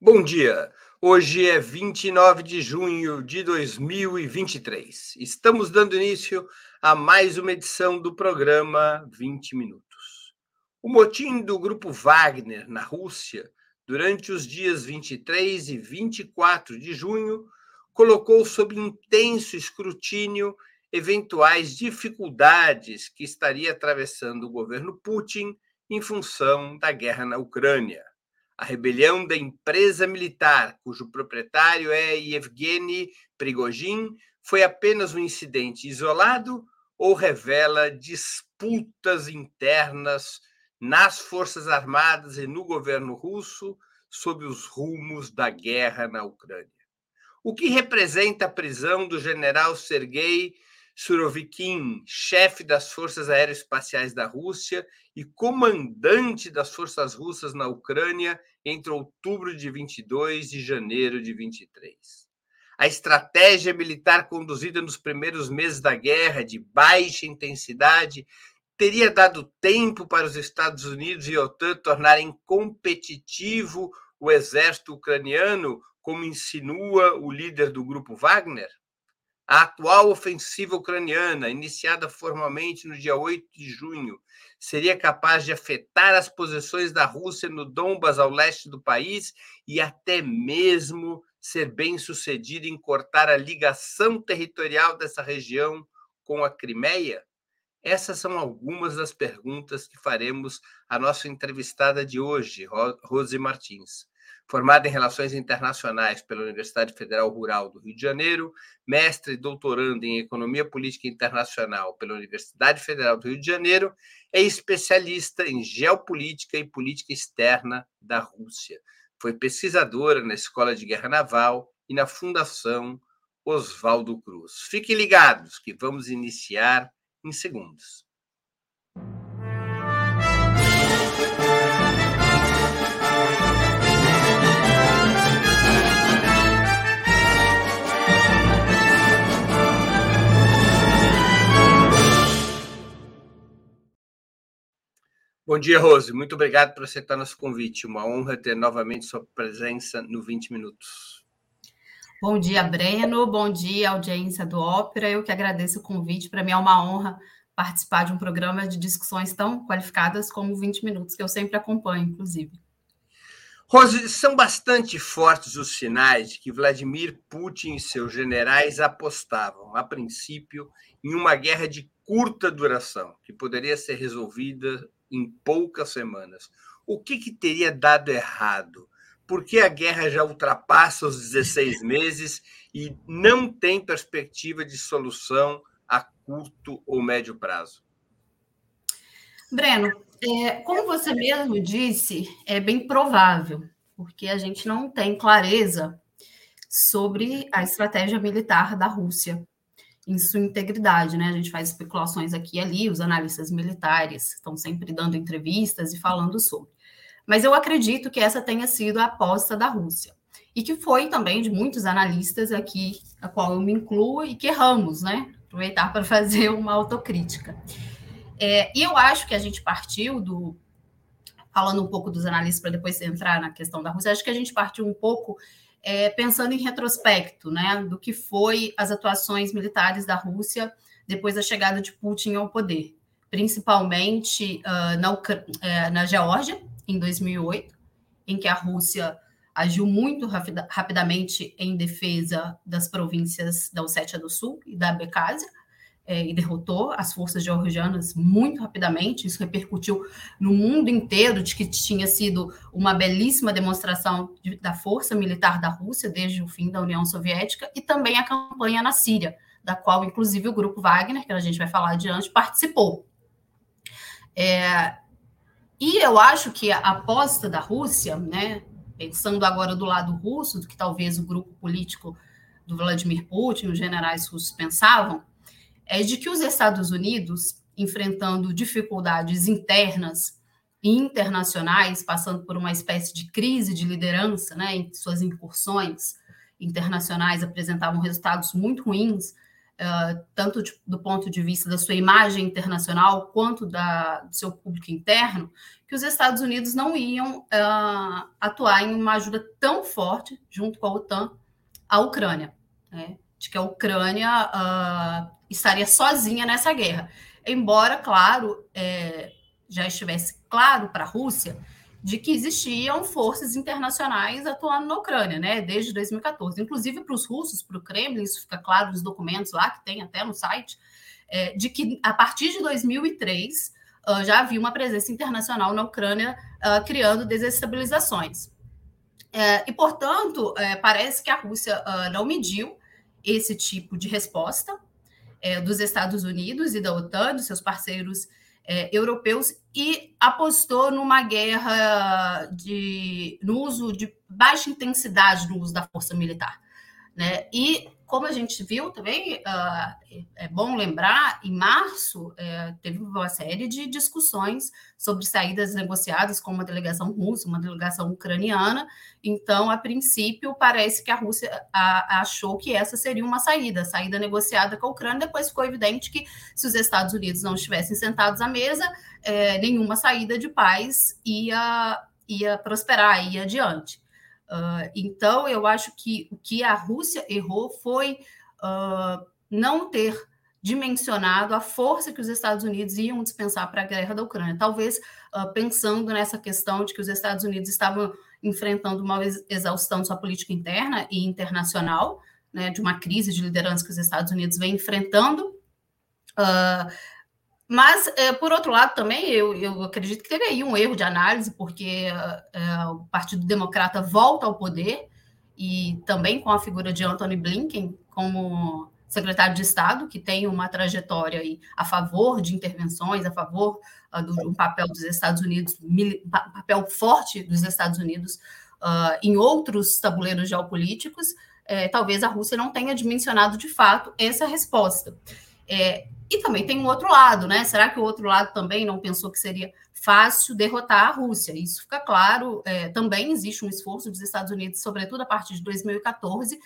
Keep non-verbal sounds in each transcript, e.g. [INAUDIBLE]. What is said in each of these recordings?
Bom dia. Hoje é 29 de junho de 2023. Estamos dando início a mais uma edição do programa 20 Minutos. O motim do grupo Wagner na Rússia, durante os dias 23 e 24 de junho, colocou sob intenso escrutínio eventuais dificuldades que estaria atravessando o governo Putin em função da guerra na Ucrânia. A rebelião da empresa militar, cujo proprietário é Yevgeny Prigozhin, foi apenas um incidente isolado ou revela disputas internas nas Forças Armadas e no governo russo sob os rumos da guerra na Ucrânia? O que representa a prisão do general Sergei Surovikin, chefe das Forças Aeroespaciais da Rússia e comandante das forças russas na Ucrânia entre outubro de 22 e janeiro de 23. A estratégia militar conduzida nos primeiros meses da guerra, de baixa intensidade, teria dado tempo para os Estados Unidos e a OTAN tornarem competitivo o exército ucraniano, como insinua o líder do grupo Wagner? A atual ofensiva ucraniana, iniciada formalmente no dia 8 de junho, seria capaz de afetar as posições da Rússia no Donbas, ao leste do país, e até mesmo ser bem sucedida em cortar a ligação territorial dessa região com a Crimeia? Essas são algumas das perguntas que faremos à nossa entrevistada de hoje, Rose Martins formada em Relações Internacionais pela Universidade Federal Rural do Rio de Janeiro, mestre e doutorando em Economia Política Internacional pela Universidade Federal do Rio de Janeiro, é especialista em geopolítica e política externa da Rússia. Foi pesquisadora na Escola de Guerra Naval e na Fundação Oswaldo Cruz. Fiquem ligados que vamos iniciar em segundos. Bom dia, Rose. Muito obrigado por aceitar nosso convite. Uma honra ter novamente sua presença no 20 Minutos. Bom dia, Breno. Bom dia, audiência do Ópera. Eu que agradeço o convite. Para mim é uma honra participar de um programa de discussões tão qualificadas como 20 Minutos, que eu sempre acompanho, inclusive. Rose, são bastante fortes os sinais de que Vladimir Putin e seus generais apostavam, a princípio, em uma guerra de curta duração, que poderia ser resolvida em poucas semanas. O que, que teria dado errado? Por que a guerra já ultrapassa os 16 meses e não tem perspectiva de solução a curto ou médio prazo? Breno, é, como você mesmo disse, é bem provável, porque a gente não tem clareza sobre a estratégia militar da Rússia em sua integridade, né? A gente faz especulações aqui e ali, os analistas militares estão sempre dando entrevistas e falando sobre. Mas eu acredito que essa tenha sido a aposta da Rússia. E que foi também de muitos analistas aqui, a qual eu me incluo, e que erramos, né? Aproveitar para [LAUGHS] fazer uma autocrítica. É, e eu acho que a gente partiu do. Falando um pouco dos analistas, para depois entrar na questão da Rússia, acho que a gente partiu um pouco é, pensando em retrospecto, né, do que foi as atuações militares da Rússia depois da chegada de Putin ao poder, principalmente uh, na, uh, na Geórgia, em 2008, em que a Rússia agiu muito rapida, rapidamente em defesa das províncias da Ossétia do Sul e da Abkhazia, é, e derrotou as forças georgianas muito rapidamente. Isso repercutiu no mundo inteiro de que tinha sido uma belíssima demonstração de, da força militar da Rússia desde o fim da União Soviética e também a campanha na Síria, da qual inclusive o grupo Wagner, que a gente vai falar adiante, participou. É, e eu acho que a aposta da Rússia, né, pensando agora do lado russo, do que talvez o grupo político do Vladimir Putin, os generais russos pensavam, é de que os Estados Unidos, enfrentando dificuldades internas e internacionais, passando por uma espécie de crise de liderança, né, em suas incursões internacionais apresentavam resultados muito ruins, uh, tanto de, do ponto de vista da sua imagem internacional quanto da, do seu público interno, que os Estados Unidos não iam uh, atuar em uma ajuda tão forte, junto com a OTAN, à Ucrânia. Né? De que a Ucrânia uh, estaria sozinha nessa guerra. Embora, claro, é, já estivesse claro para a Rússia de que existiam forças internacionais atuando na Ucrânia, né, desde 2014. Inclusive para os russos, para o Kremlin, isso fica claro nos documentos lá, que tem até no site, é, de que a partir de 2003 uh, já havia uma presença internacional na Ucrânia uh, criando desestabilizações. É, e, portanto, é, parece que a Rússia uh, não mediu esse tipo de resposta é, dos Estados Unidos e da OTAN, dos seus parceiros é, europeus e apostou numa guerra de, no uso de baixa intensidade no uso da força militar. Né? E como a gente viu também, uh, é bom lembrar, em março uh, teve uma série de discussões sobre saídas negociadas com uma delegação russa, uma delegação ucraniana. Então, a princípio, parece que a Rússia a, achou que essa seria uma saída, saída negociada com a Ucrânia. Depois ficou evidente que, se os Estados Unidos não estivessem sentados à mesa, é, nenhuma saída de paz ia, ia prosperar, ia adiante. Uh, então, eu acho que o que a Rússia errou foi uh, não ter dimensionado a força que os Estados Unidos iam dispensar para a guerra da Ucrânia. Talvez uh, pensando nessa questão de que os Estados Unidos estavam enfrentando uma exaustão de sua política interna e internacional, né, de uma crise de liderança que os Estados Unidos vem enfrentando. Uh, mas, é, por outro lado, também eu, eu acredito que teve aí um erro de análise, porque é, o Partido Democrata volta ao poder, e também com a figura de Anthony Blinken como secretário de Estado, que tem uma trajetória aí a favor de intervenções, a favor uh, do um papel dos Estados Unidos, papel forte dos Estados Unidos uh, em outros tabuleiros geopolíticos, talvez a Rússia não tenha dimensionado de fato essa resposta. É, e também tem um outro lado, né? Será que o outro lado também não pensou que seria fácil derrotar a Rússia? Isso fica claro. É, também existe um esforço dos Estados Unidos, sobretudo a partir de 2014,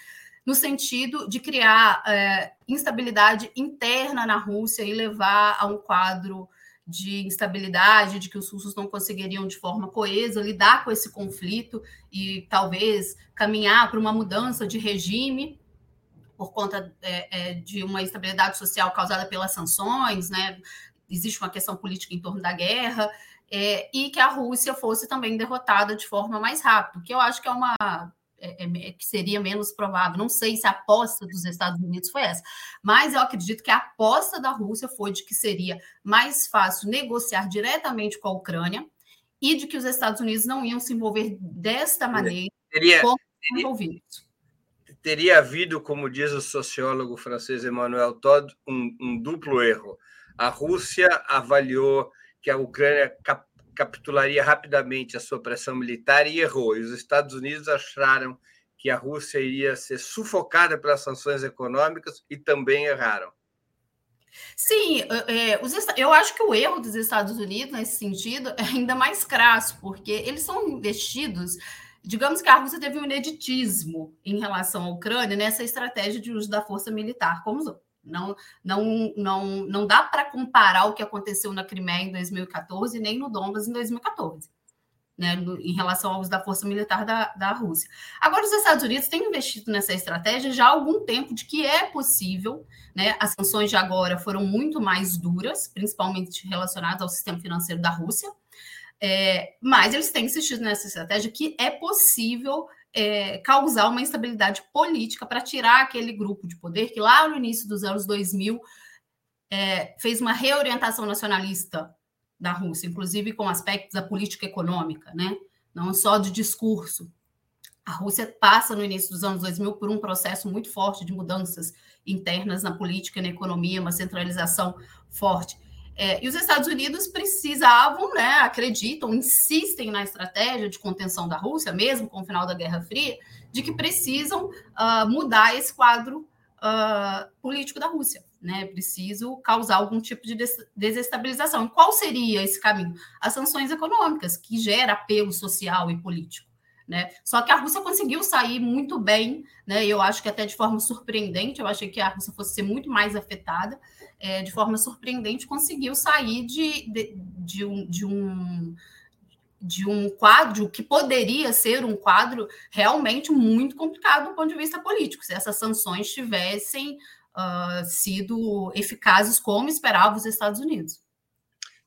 no sentido de criar é, instabilidade interna na Rússia e levar a um quadro de instabilidade, de que os russos não conseguiriam de forma coesa lidar com esse conflito e talvez caminhar para uma mudança de regime por conta é, é, de uma instabilidade social causada pelas sanções, né? Existe uma questão política em torno da guerra, é, e que a Rússia fosse também derrotada de forma mais rápida, que eu acho que é uma é, é, que seria menos provável. Não sei se a aposta dos Estados Unidos foi essa, mas eu acredito que a aposta da Rússia foi de que seria mais fácil negociar diretamente com a Ucrânia e de que os Estados Unidos não iam se envolver desta maneira seria, como envolvidos teria havido, como diz o sociólogo francês Emmanuel Todd, um, um duplo erro. A Rússia avaliou que a Ucrânia cap capitularia rapidamente a sua pressão militar e errou. E os Estados Unidos acharam que a Rússia iria ser sufocada pelas sanções econômicas e também erraram. Sim, é, os, eu acho que o erro dos Estados Unidos nesse sentido é ainda mais crasso, porque eles são investidos Digamos que a Rússia teve um ineditismo em relação à Ucrânia nessa estratégia de uso da força militar, como. Não, não, não, não dá para comparar o que aconteceu na Crimeia em 2014 nem no Donbas em 2014. Né, em relação ao uso da força militar da, da Rússia. Agora, os Estados Unidos têm investido nessa estratégia já há algum tempo de que é possível, né, as sanções de agora foram muito mais duras, principalmente relacionadas ao sistema financeiro da Rússia, é, mas eles têm insistido nessa estratégia que é possível é, causar uma instabilidade política para tirar aquele grupo de poder que lá no início dos anos 2000 é, fez uma reorientação nacionalista da Rússia, inclusive com aspectos da política econômica, né? não só de discurso. A Rússia passa no início dos anos 2000 por um processo muito forte de mudanças internas na política e na economia, uma centralização forte. É, e os Estados Unidos precisavam, né, acreditam, insistem na estratégia de contenção da Rússia, mesmo com o final da Guerra Fria, de que precisam uh, mudar esse quadro uh, político da Rússia. Né? Preciso causar algum tipo de desestabilização. E qual seria esse caminho? As sanções econômicas, que gera apelo social e político. Né? Só que a Rússia conseguiu sair muito bem, né? Eu acho que até de forma surpreendente, eu achei que a Rússia fosse ser muito mais afetada, é, de forma surpreendente, conseguiu sair de, de, de, um, de um de um quadro que poderia ser um quadro realmente muito complicado do ponto de vista político, se essas sanções tivessem uh, sido eficazes como esperavam os Estados Unidos.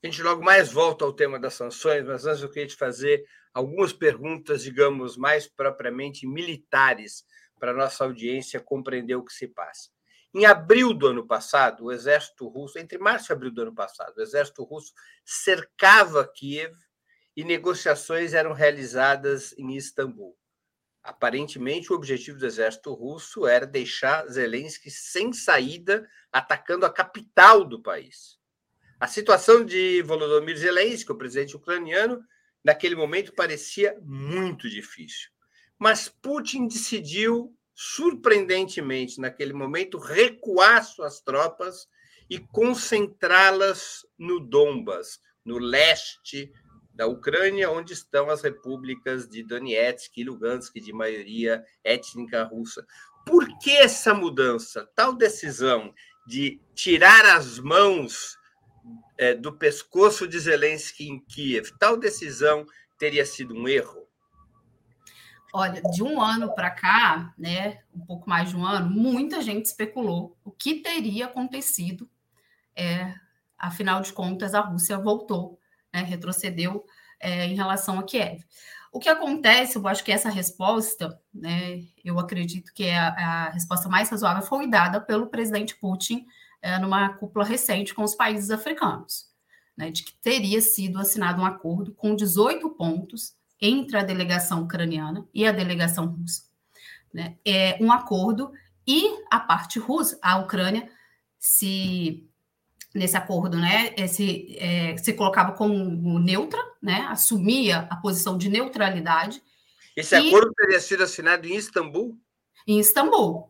A gente logo mais volta ao tema das sanções, mas antes eu queria te fazer algumas perguntas, digamos, mais propriamente militares, para a nossa audiência compreender o que se passa. Em abril do ano passado, o exército russo, entre março e abril do ano passado, o exército russo cercava Kiev e negociações eram realizadas em Istambul. Aparentemente, o objetivo do exército russo era deixar Zelensky sem saída, atacando a capital do país. A situação de Volodymyr Zelensky, o presidente ucraniano, naquele momento parecia muito difícil. Mas Putin decidiu, surpreendentemente, naquele momento, recuar suas tropas e concentrá-las no Donbas, no leste da Ucrânia, onde estão as repúblicas de Donetsk e Lugansk, de maioria étnica russa. Por que essa mudança, tal decisão de tirar as mãos é, do pescoço de Zelensky em Kiev, tal decisão teria sido um erro? Olha, de um ano para cá, né, um pouco mais de um ano, muita gente especulou o que teria acontecido. É, afinal de contas, a Rússia voltou, né, retrocedeu é, em relação a Kiev. O que acontece, eu acho que essa resposta, né, eu acredito que é a, a resposta mais razoável foi dada pelo presidente Putin é, numa cúpula recente com os países africanos, né, de que teria sido assinado um acordo com 18 pontos entre a delegação ucraniana e a delegação russa. Né, é um acordo e a parte russa, a Ucrânia, se nesse acordo, né, se, é, se colocava como neutra, né, assumia a posição de neutralidade. Esse e, acordo teria sido assinado em Istambul? Em Istambul.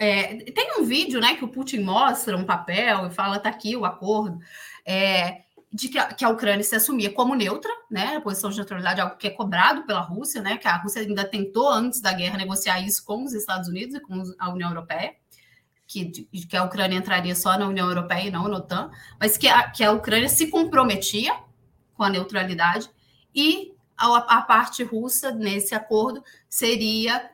É, tem um vídeo né, que o Putin mostra um papel e fala: tá aqui o acordo, é, de que a, que a, Ucrânia se assumia como neutra, né, a posição de neutralidade, algo que é cobrado pela Rússia, né, que a Rússia ainda tentou, antes da guerra, negociar isso com os Estados Unidos e com a União Europeia, que, que a Ucrânia entraria só na União Europeia e não na OTAN, mas que a, que a Ucrânia se comprometia com a neutralidade e a, a parte russa, nesse acordo, seria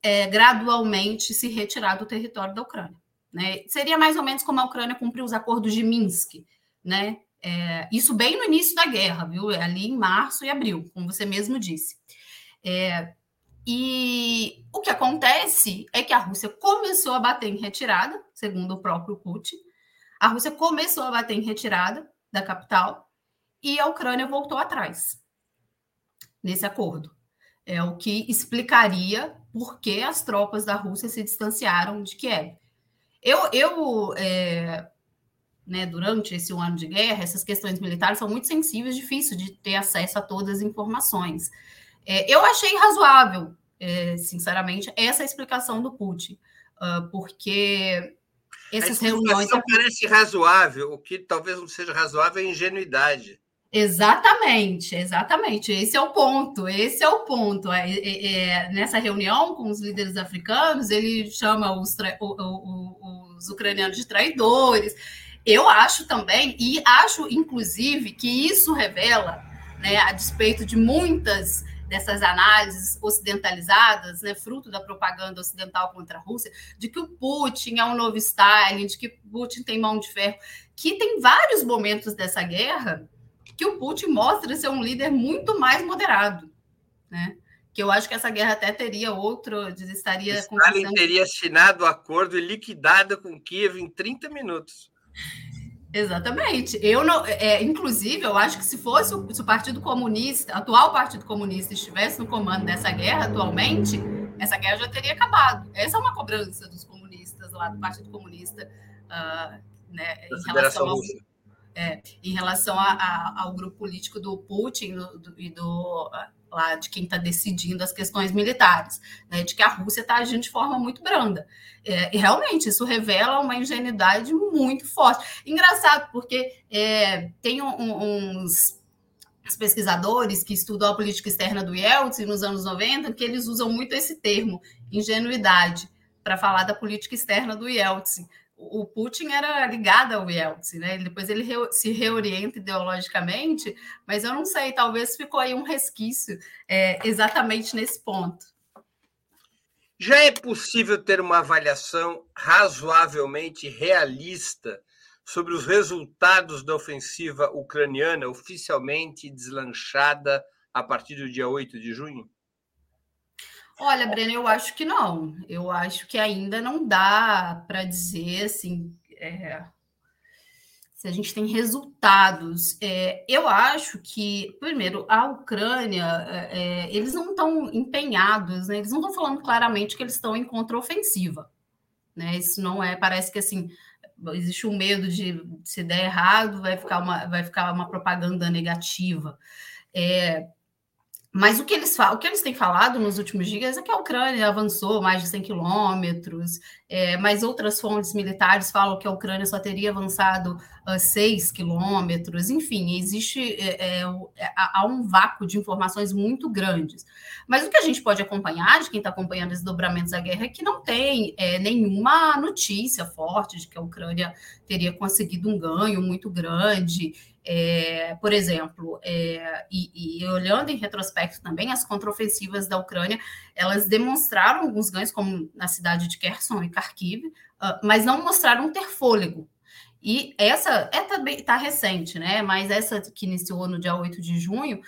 é, gradualmente se retirar do território da Ucrânia. Né? Seria mais ou menos como a Ucrânia cumpriu os acordos de Minsk, né? É, isso bem no início da guerra, viu? É ali em março e abril, como você mesmo disse. É, e o que acontece é que a Rússia começou a bater em retirada, segundo o próprio Putin. A Rússia começou a bater em retirada da capital e a Ucrânia voltou atrás nesse acordo. É o que explicaria por que as tropas da Rússia se distanciaram de Kiev. Eu, eu é, né, durante esse um ano de guerra, essas questões militares são muito sensíveis, difícil de ter acesso a todas as informações. É, eu achei razoável, é, sinceramente, essa explicação do Putin, uh, porque essas reuniões. parece razoável, o que talvez não seja razoável é ingenuidade. Exatamente, exatamente. Esse é o ponto. Esse é o ponto. É, é, é, nessa reunião com os líderes africanos, ele chama os, os ucranianos de traidores. Eu acho também, e acho inclusive que isso revela, né, a despeito de muitas dessas análises ocidentalizadas, né, fruto da propaganda ocidental contra a Rússia, de que o Putin é um novo Stalin, de que Putin tem mão de ferro, que tem vários momentos dessa guerra que o Putin mostra ser um líder muito mais moderado, né? Que eu acho que essa guerra até teria outro, estaria Stalin teria assinado o acordo e liquidado com Kiev em 30 minutos. Exatamente. Eu não, é, inclusive, eu acho que se fosse o, se o Partido Comunista, atual Partido Comunista, estivesse no comando dessa guerra atualmente, essa guerra já teria acabado. Essa é uma cobrança dos comunistas lá do Partido Comunista, uh, né, em relação ao, é, em relação a, a, ao grupo político do Putin do, do, e do lá de quem está decidindo as questões militares, né, de que a Rússia está agindo de forma muito branda. É, e realmente isso revela uma ingenuidade muito forte. Engraçado, porque é, tem um, uns os pesquisadores que estudam a política externa do Yeltsin nos anos 90, que eles usam muito esse termo, ingenuidade, para falar da política externa do Yeltsin. O Putin era ligado ao Yeltsin, né? Depois ele se reorienta ideologicamente, mas eu não sei, talvez ficou aí um resquício é, exatamente nesse ponto. Já é possível ter uma avaliação razoavelmente realista sobre os resultados da ofensiva ucraniana oficialmente deslanchada a partir do dia 8 de junho? Olha, Breno, eu acho que não. Eu acho que ainda não dá para dizer assim é, se a gente tem resultados. É, eu acho que, primeiro, a Ucrânia, é, é eles não estão empenhados, né? eles não estão falando claramente que eles estão em contraofensiva. Né? Isso não é, parece que assim, existe um medo de se der errado, vai ficar uma, vai ficar uma propaganda negativa. É, mas o que eles o que eles têm falado nos últimos dias é que a Ucrânia avançou mais de 100 quilômetros, é, mas outras fontes militares falam que a Ucrânia só teria avançado uh, 6 quilômetros. Enfim, existe é, é, é há um vácuo de informações muito grandes. Mas o que a gente pode acompanhar, de quem está acompanhando esses dobramentos da guerra, é que não tem é, nenhuma notícia forte de que a Ucrânia teria conseguido um ganho muito grande. É, por exemplo, é, e, e, olhando em retrospecto também, as contraofensivas da Ucrânia, elas demonstraram alguns ganhos, como na cidade de Kherson e Kharkiv, uh, mas não mostraram ter fôlego. E essa é também está recente, né? Mas essa que iniciou no dia 8 de junho,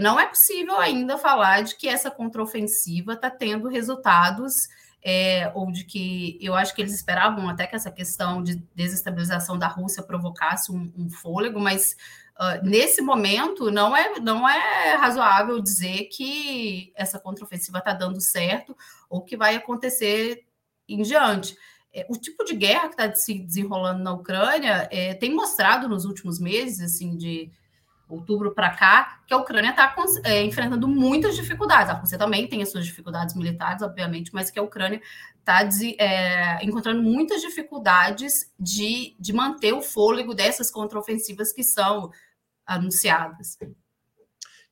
não é possível ainda falar de que essa contraofensiva está tendo resultados é, ou de que eu acho que eles esperavam até que essa questão de desestabilização da Rússia provocasse um, um fôlego, mas uh, nesse momento não é, não é razoável dizer que essa contraofensiva está dando certo ou que vai acontecer em diante. É, o tipo de guerra que está se desenrolando na Ucrânia é, tem mostrado nos últimos meses, assim, de outubro para cá, que a Ucrânia está é, enfrentando muitas dificuldades. A Rússia também tem as suas dificuldades militares, obviamente, mas que a Ucrânia está é, encontrando muitas dificuldades de, de manter o fôlego dessas contraofensivas que são anunciadas.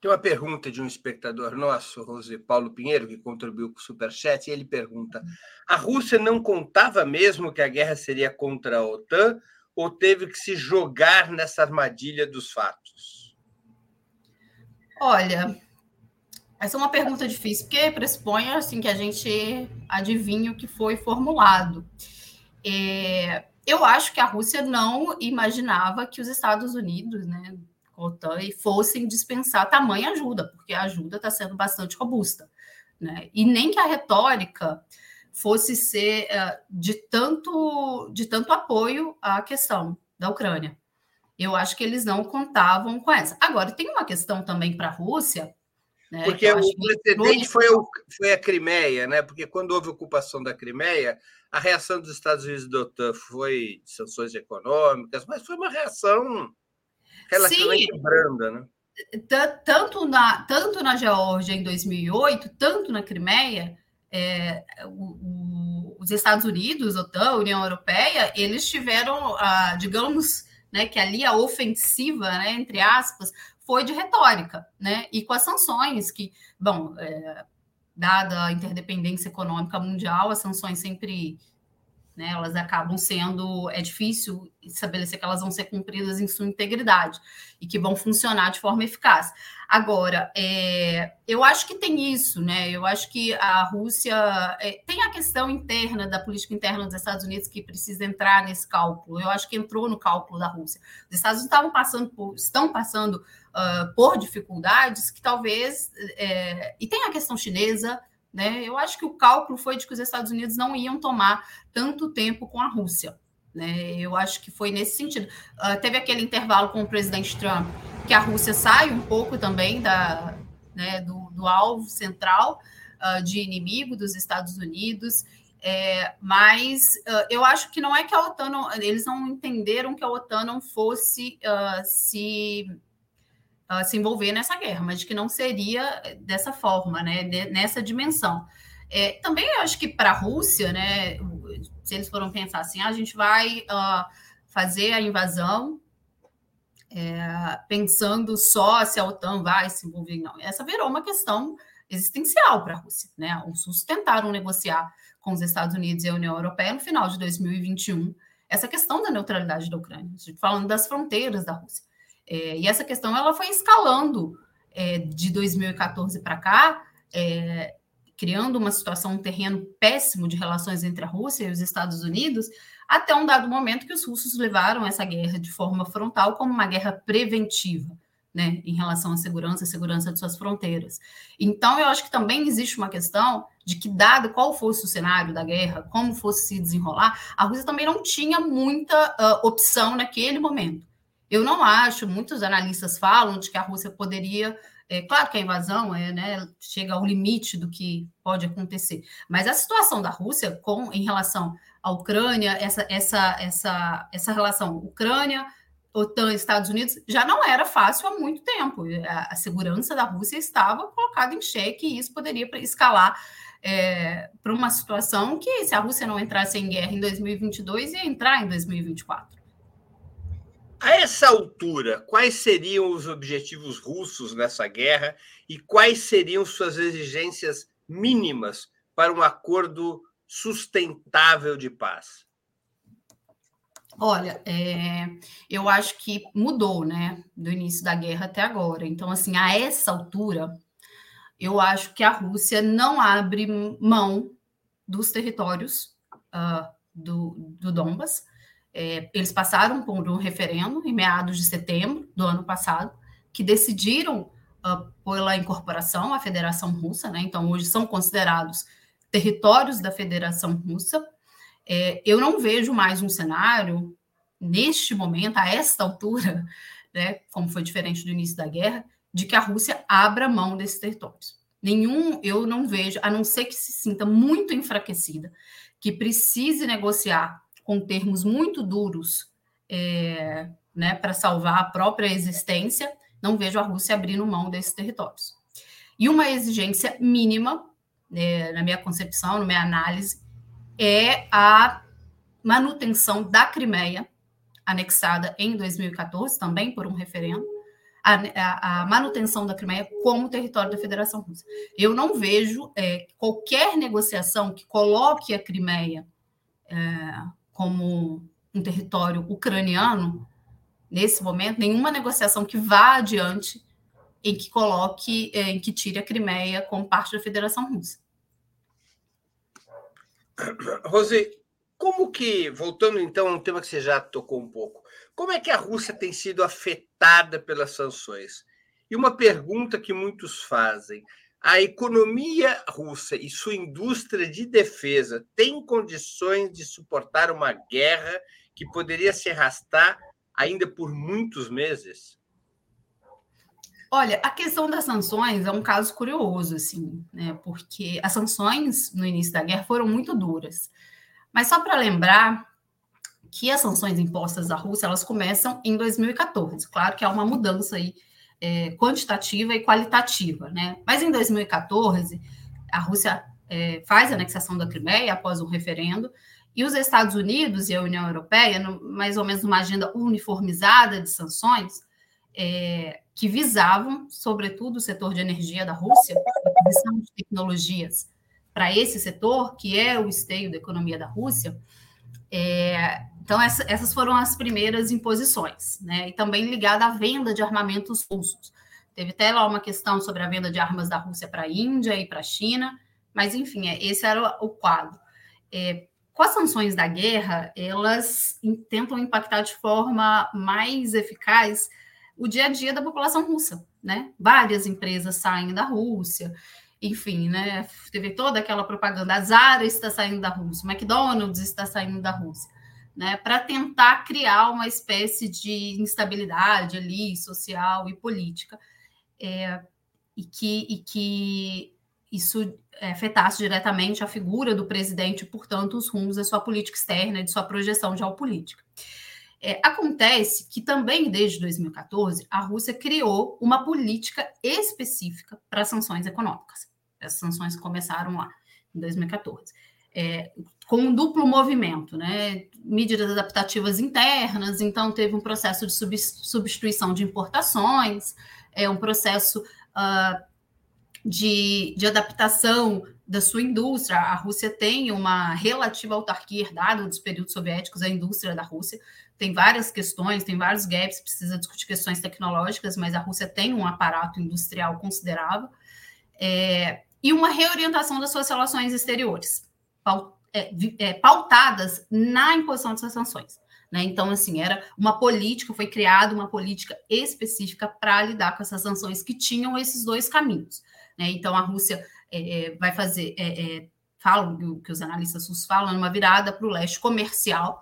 Tem uma pergunta de um espectador nosso, José Paulo Pinheiro, que contribuiu com o Superchat, e ele pergunta: a Rússia não contava mesmo que a guerra seria contra a OTAN ou teve que se jogar nessa armadilha dos fatos? Olha, essa é uma pergunta difícil, porque pressupõe assim, que a gente adivinha o que foi formulado. É, eu acho que a Rússia não imaginava que os Estados Unidos, né, OTAN, fossem dispensar tamanha ajuda, porque a ajuda está sendo bastante robusta. Né? E nem que a retórica fosse ser uh, de, tanto, de tanto apoio à questão da Ucrânia. Eu acho que eles não contavam com essa. Agora, tem uma questão também para a Rússia. Né, Porque o precedente foi, o, foi a Crimeia, né? Porque quando houve a ocupação da Crimeia, a reação dos Estados Unidos da OTAN foi de sanções econômicas, mas foi uma reação relativamente Sim. branda, né? Tanto na, tanto na Geórgia em 2008, tanto na Crimeia, é, o, o, os Estados Unidos, OTAN, União Europeia, eles tiveram, ah, digamos, né, que ali a ofensiva, né, entre aspas, foi de retórica, né, e com as sanções que, bom, é, dada a interdependência econômica mundial, as sanções sempre né? Elas acabam sendo, é difícil estabelecer que elas vão ser cumpridas em sua integridade e que vão funcionar de forma eficaz. Agora, é, eu acho que tem isso, né? Eu acho que a Rússia é, tem a questão interna da política interna dos Estados Unidos que precisa entrar nesse cálculo. Eu acho que entrou no cálculo da Rússia. Os Estados Unidos estavam passando por, estão passando uh, por dificuldades que talvez é, e tem a questão chinesa né? Eu acho que o cálculo foi de que os Estados Unidos não iam tomar tanto tempo com a Rússia. Né? Eu acho que foi nesse sentido. Uh, teve aquele intervalo com o presidente Trump, que a Rússia sai um pouco também da, né, do, do alvo central uh, de inimigo dos Estados Unidos. É, mas uh, eu acho que não é que a OTAN, não, eles não entenderam que a OTAN não fosse se se envolver nessa guerra, mas que não seria dessa forma, né, nessa dimensão. É, também eu acho que para a Rússia, né, se eles foram pensar assim, ah, a gente vai uh, fazer a invasão é, pensando só se a OTAN vai se envolver, não. Essa virou uma questão existencial para a Rússia. Né? Os russos tentaram negociar com os Estados Unidos e a União Europeia no final de 2021 essa questão da neutralidade da Ucrânia, falando das fronteiras da Rússia. É, e essa questão ela foi escalando é, de 2014 para cá, é, criando uma situação, um terreno péssimo de relações entre a Rússia e os Estados Unidos, até um dado momento que os russos levaram essa guerra de forma frontal como uma guerra preventiva. Né, em relação à segurança, à segurança de suas fronteiras. Então, eu acho que também existe uma questão de que, dado qual fosse o cenário da guerra, como fosse se desenrolar, a Rússia também não tinha muita uh, opção naquele momento. Eu não acho, muitos analistas falam de que a Rússia poderia. É, claro que a invasão é, né, chega ao limite do que pode acontecer, mas a situação da Rússia com, em relação à Ucrânia, essa, essa, essa, essa relação Ucrânia, OTAN, Estados Unidos, já não era fácil há muito tempo. A, a segurança da Rússia estava colocada em xeque e isso poderia escalar é, para uma situação que, se a Rússia não entrasse em guerra em 2022, ia entrar em 2024. A essa altura, quais seriam os objetivos russos nessa guerra e quais seriam suas exigências mínimas para um acordo sustentável de paz? Olha, é, eu acho que mudou, né, do início da guerra até agora. Então, assim, a essa altura, eu acho que a Rússia não abre mão dos territórios uh, do, do Donbas, é, eles passaram por um referendo em meados de setembro do ano passado, que decidiram uh, pela incorporação à Federação Russa, né? então hoje são considerados territórios da Federação Russa. É, eu não vejo mais um cenário, neste momento, a esta altura, [LAUGHS] né, como foi diferente do início da guerra, de que a Rússia abra mão desses territórios. Nenhum, eu não vejo, a não ser que se sinta muito enfraquecida, que precise negociar com termos muito duros é, né, para salvar a própria existência, não vejo a Rússia abrindo mão desses territórios. E uma exigência mínima, é, na minha concepção, na minha análise, é a manutenção da Crimeia, anexada em 2014, também por um referendo, a, a, a, manutenção da Crimeia como território da Federação Russa. Eu não vejo é, qualquer negociação que coloque a Crimeia é, como um território ucraniano, nesse momento, nenhuma negociação que vá adiante em que coloque, eh, em que tire a Crimeia como parte da Federação Russa. [COUGHS] Rose, como que, voltando então a um tema que você já tocou um pouco, como é que a Rússia tem sido afetada pelas sanções? E uma pergunta que muitos fazem: a economia russa e sua indústria de defesa têm condições de suportar uma guerra que poderia se arrastar ainda por muitos meses? Olha, a questão das sanções é um caso curioso, assim, né? Porque as sanções no início da guerra foram muito duras. Mas só para lembrar que as sanções impostas à Rússia elas começam em 2014. Claro que há uma mudança aí é, quantitativa e qualitativa. Né? Mas em 2014, a Rússia é, faz a anexação da Crimeia após um referendo, e os Estados Unidos e a União Europeia, no, mais ou menos uma agenda uniformizada de sanções, é, que visavam, sobretudo, o setor de energia da Rússia, a aquisição de tecnologias para esse setor, que é o esteio da economia da Rússia, é, então, essa, essas foram as primeiras imposições, né? E também ligada à venda de armamentos russos. Teve até lá uma questão sobre a venda de armas da Rússia para a Índia e para a China, mas enfim, é, esse era o quadro. É, com as sanções da guerra, elas tentam impactar de forma mais eficaz o dia a dia da população russa, né? Várias empresas saem da Rússia, enfim, né? Teve toda aquela propaganda, a Zara está saindo da Rússia, McDonald's está saindo da Rússia né, para tentar criar uma espécie de instabilidade ali, social e política, é, e, que, e que isso afetasse diretamente a figura do presidente, portanto, os rumos da sua política externa, de sua projeção geopolítica. É, acontece que também desde 2014 a Rússia criou uma política específica para sanções econômicas. As sanções começaram lá em 2014. é, com um duplo movimento, né? Medidas adaptativas internas, então teve um processo de substituição de importações, é um processo uh, de, de adaptação da sua indústria. A Rússia tem uma relativa autarquia herdada dos períodos soviéticos, a indústria da Rússia tem várias questões, tem vários gaps, precisa discutir questões tecnológicas, mas a Rússia tem um aparato industrial considerável. É, e uma reorientação das suas relações exteriores é, é, pautadas na imposição dessas sanções. Né? Então, assim, era uma política, foi criada uma política específica para lidar com essas sanções que tinham esses dois caminhos. Né? Então, a Rússia é, é vai fazer, é, é, falam que os analistas russos falam, uma virada para o leste comercial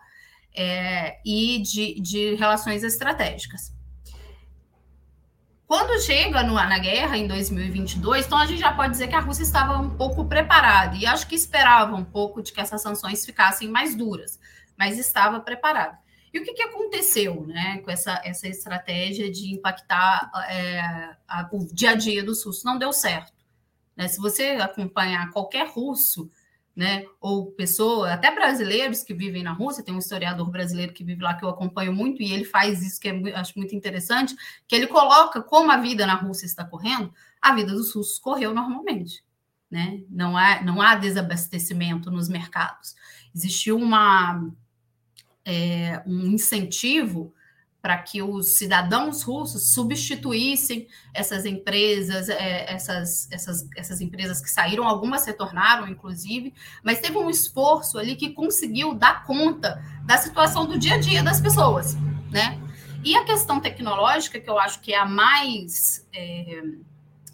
e de, de relações estratégicas. Quando chega no, na guerra, em 2022, então a gente já pode dizer que a Rússia estava um pouco preparada, e acho que esperava um pouco de que essas sanções ficassem mais duras, mas estava preparada. E o que, que aconteceu né, com essa, essa estratégia de impactar é, a, o dia a dia dos russos? Não deu certo. Né? Se você acompanhar qualquer russo, né? Ou pessoas, até brasileiros que vivem na Rússia, tem um historiador brasileiro que vive lá que eu acompanho muito, e ele faz isso que é, acho muito interessante, que ele coloca como a vida na Rússia está correndo, a vida dos russos correu normalmente. Né? Não, há, não há desabastecimento nos mercados. Existiu uma, é, um incentivo para que os cidadãos russos substituíssem essas empresas, é, essas, essas, essas empresas que saíram, algumas se tornaram, inclusive, mas teve um esforço ali que conseguiu dar conta da situação do dia a dia das pessoas, né? E a questão tecnológica, que eu acho que é a mais, é,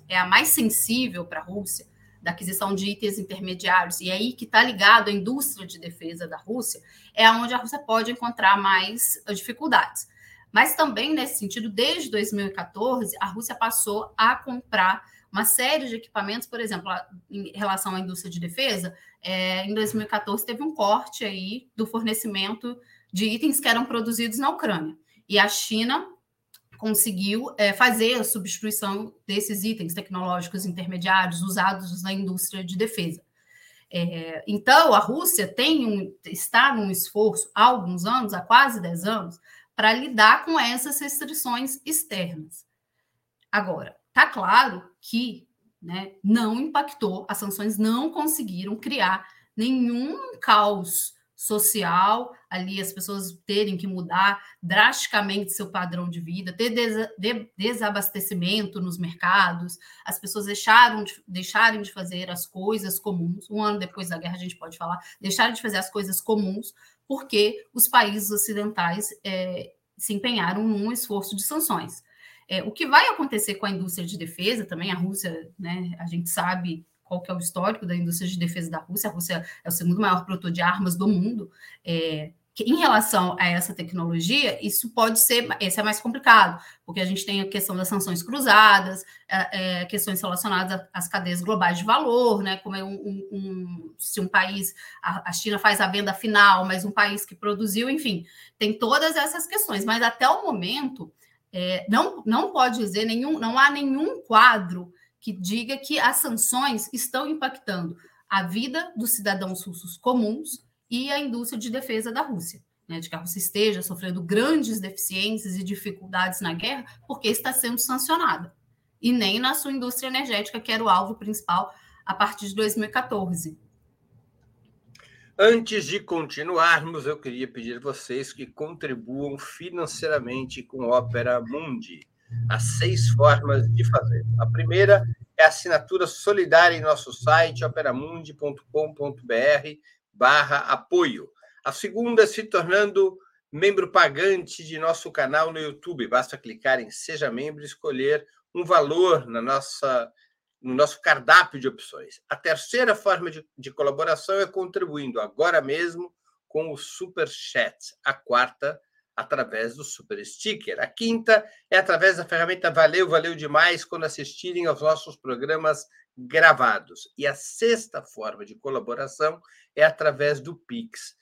é a mais sensível para a Rússia, da aquisição de itens intermediários, e aí que está ligado à indústria de defesa da Rússia, é onde a Rússia pode encontrar mais dificuldades. Mas também, nesse sentido, desde 2014, a Rússia passou a comprar uma série de equipamentos, por exemplo, em relação à indústria de defesa, é, em 2014 teve um corte aí do fornecimento de itens que eram produzidos na Ucrânia. E a China conseguiu é, fazer a substituição desses itens tecnológicos intermediários usados na indústria de defesa. É, então, a Rússia tem um, está num esforço há alguns anos, há quase 10 anos, para lidar com essas restrições externas. Agora, está claro que né, não impactou, as sanções não conseguiram criar nenhum caos social, ali as pessoas terem que mudar drasticamente seu padrão de vida, ter desabastecimento nos mercados, as pessoas deixaram de, deixarem de fazer as coisas comuns. Um ano depois da guerra, a gente pode falar, deixaram de fazer as coisas comuns porque os países ocidentais é, se empenharam num esforço de sanções. É, o que vai acontecer com a indústria de defesa também, a Rússia, né, a gente sabe qual que é o histórico da indústria de defesa da Rússia, a Rússia é o segundo maior produtor de armas do mundo, é, em relação a essa tecnologia, isso pode ser, esse é mais complicado, porque a gente tem a questão das sanções cruzadas, é, é, questões relacionadas às cadeias globais de valor, né? Como é um, um, um se um país, a, a, China faz a venda final, mas um país que produziu, enfim, tem todas essas questões. Mas até o momento, é, não, não pode dizer nenhum, não há nenhum quadro que diga que as sanções estão impactando a vida dos cidadãos russos comuns e a indústria de defesa da Rússia. Né, de que a Rússia esteja sofrendo grandes deficiências e dificuldades na guerra, porque está sendo sancionada. E nem na sua indústria energética, que era o alvo principal a partir de 2014. Antes de continuarmos, eu queria pedir a vocês que contribuam financeiramente com Opera Mundi. Há seis formas de fazer. A primeira é a assinatura solidária em nosso site, operamundi.com.br barra apoio. A segunda, se tornando membro pagante de nosso canal no YouTube. Basta clicar em Seja Membro e escolher um valor na nossa, no nosso cardápio de opções. A terceira forma de, de colaboração é contribuindo agora mesmo com o Super Chat. A quarta, através do Super Sticker. A quinta é através da ferramenta Valeu, valeu demais quando assistirem aos nossos programas gravados. E a sexta forma de colaboração é através do Pix.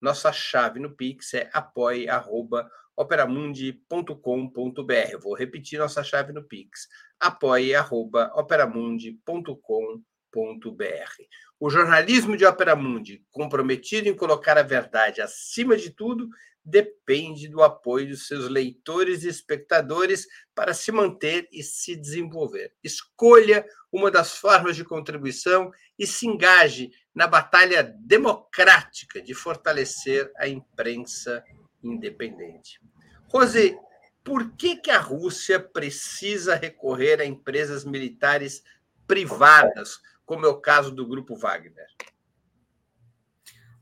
Nossa chave no Pix é apoie.operamundi.com.br. Vou repetir nossa chave no Pix: apoie.operamundi.com.br. O jornalismo de Opera Mundi, comprometido em colocar a verdade acima de tudo, depende do apoio dos seus leitores e espectadores para se manter e se desenvolver. Escolha uma das formas de contribuição e se engaje na batalha democrática de fortalecer a imprensa independente. Rose, por que, que a Rússia precisa recorrer a empresas militares privadas, como é o caso do Grupo Wagner?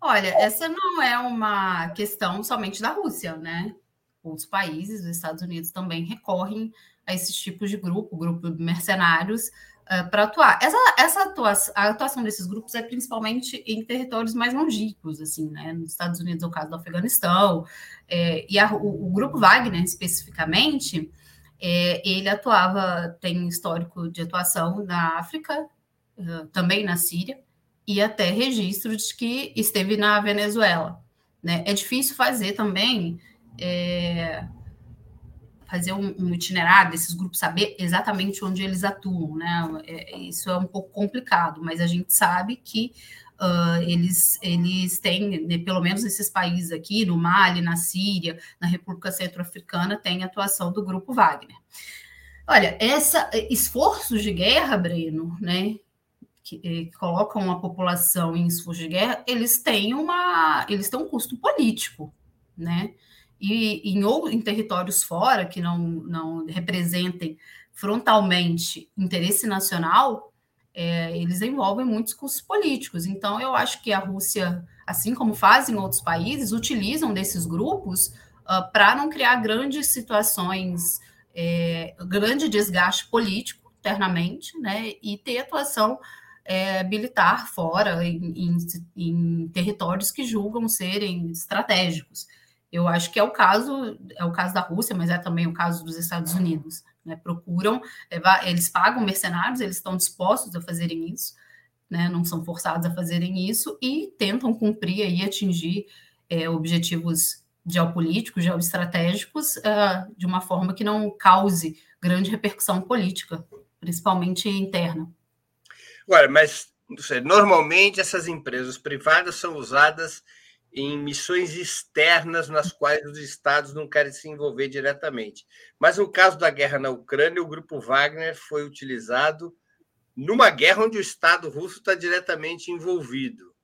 Olha, essa não é uma questão somente da Rússia, né? Outros países, os Estados Unidos também recorrem a esses tipos de grupo, grupo de mercenários, uh, para atuar. Essa, essa atuação, a atuação desses grupos é principalmente em territórios mais longínquos, assim, né? Nos Estados Unidos é o caso do Afeganistão, é, e a, o, o, grupo Wagner, especificamente, é, ele atuava, tem histórico de atuação na África, uh, também na Síria, e até registro de que esteve na Venezuela. Né? É difícil fazer também é, fazer um, um, itinerário desses grupos, saber exatamente onde eles atuam. Né? É, isso é um pouco complicado, mas a gente sabe que uh, eles, eles têm, né, pelo menos nesses países aqui, no Mali, na Síria, na República Centro-Africana, tem atuação do grupo Wagner. Olha, essa esforços de guerra, Breno, né, que, eh, que, colocam a população em esforço de guerra, eles têm uma, eles têm um custo político, né? E em, ou em territórios fora que não, não representem frontalmente interesse nacional, é, eles envolvem muitos custos políticos. Então, eu acho que a Rússia, assim como fazem outros países, utilizam desses grupos uh, para não criar grandes situações, é, grande desgaste político internamente, né? E ter atuação é, militar fora, em, em, em, territórios que julgam serem estratégicos. Eu acho que é o caso, é o caso da Rússia, mas é também o caso dos Estados Unidos. Né? Procuram, eles pagam mercenários, eles estão dispostos a fazerem isso, né? não são forçados a fazerem isso e tentam cumprir e atingir é, objetivos geopolíticos, geoestratégicos, uh, de uma forma que não cause grande repercussão política, principalmente interna. Agora, mas sei, normalmente essas empresas privadas são usadas em missões externas nas quais os estados não querem se envolver diretamente. Mas no caso da guerra na Ucrânia, o grupo Wagner foi utilizado numa guerra onde o Estado russo está diretamente envolvido.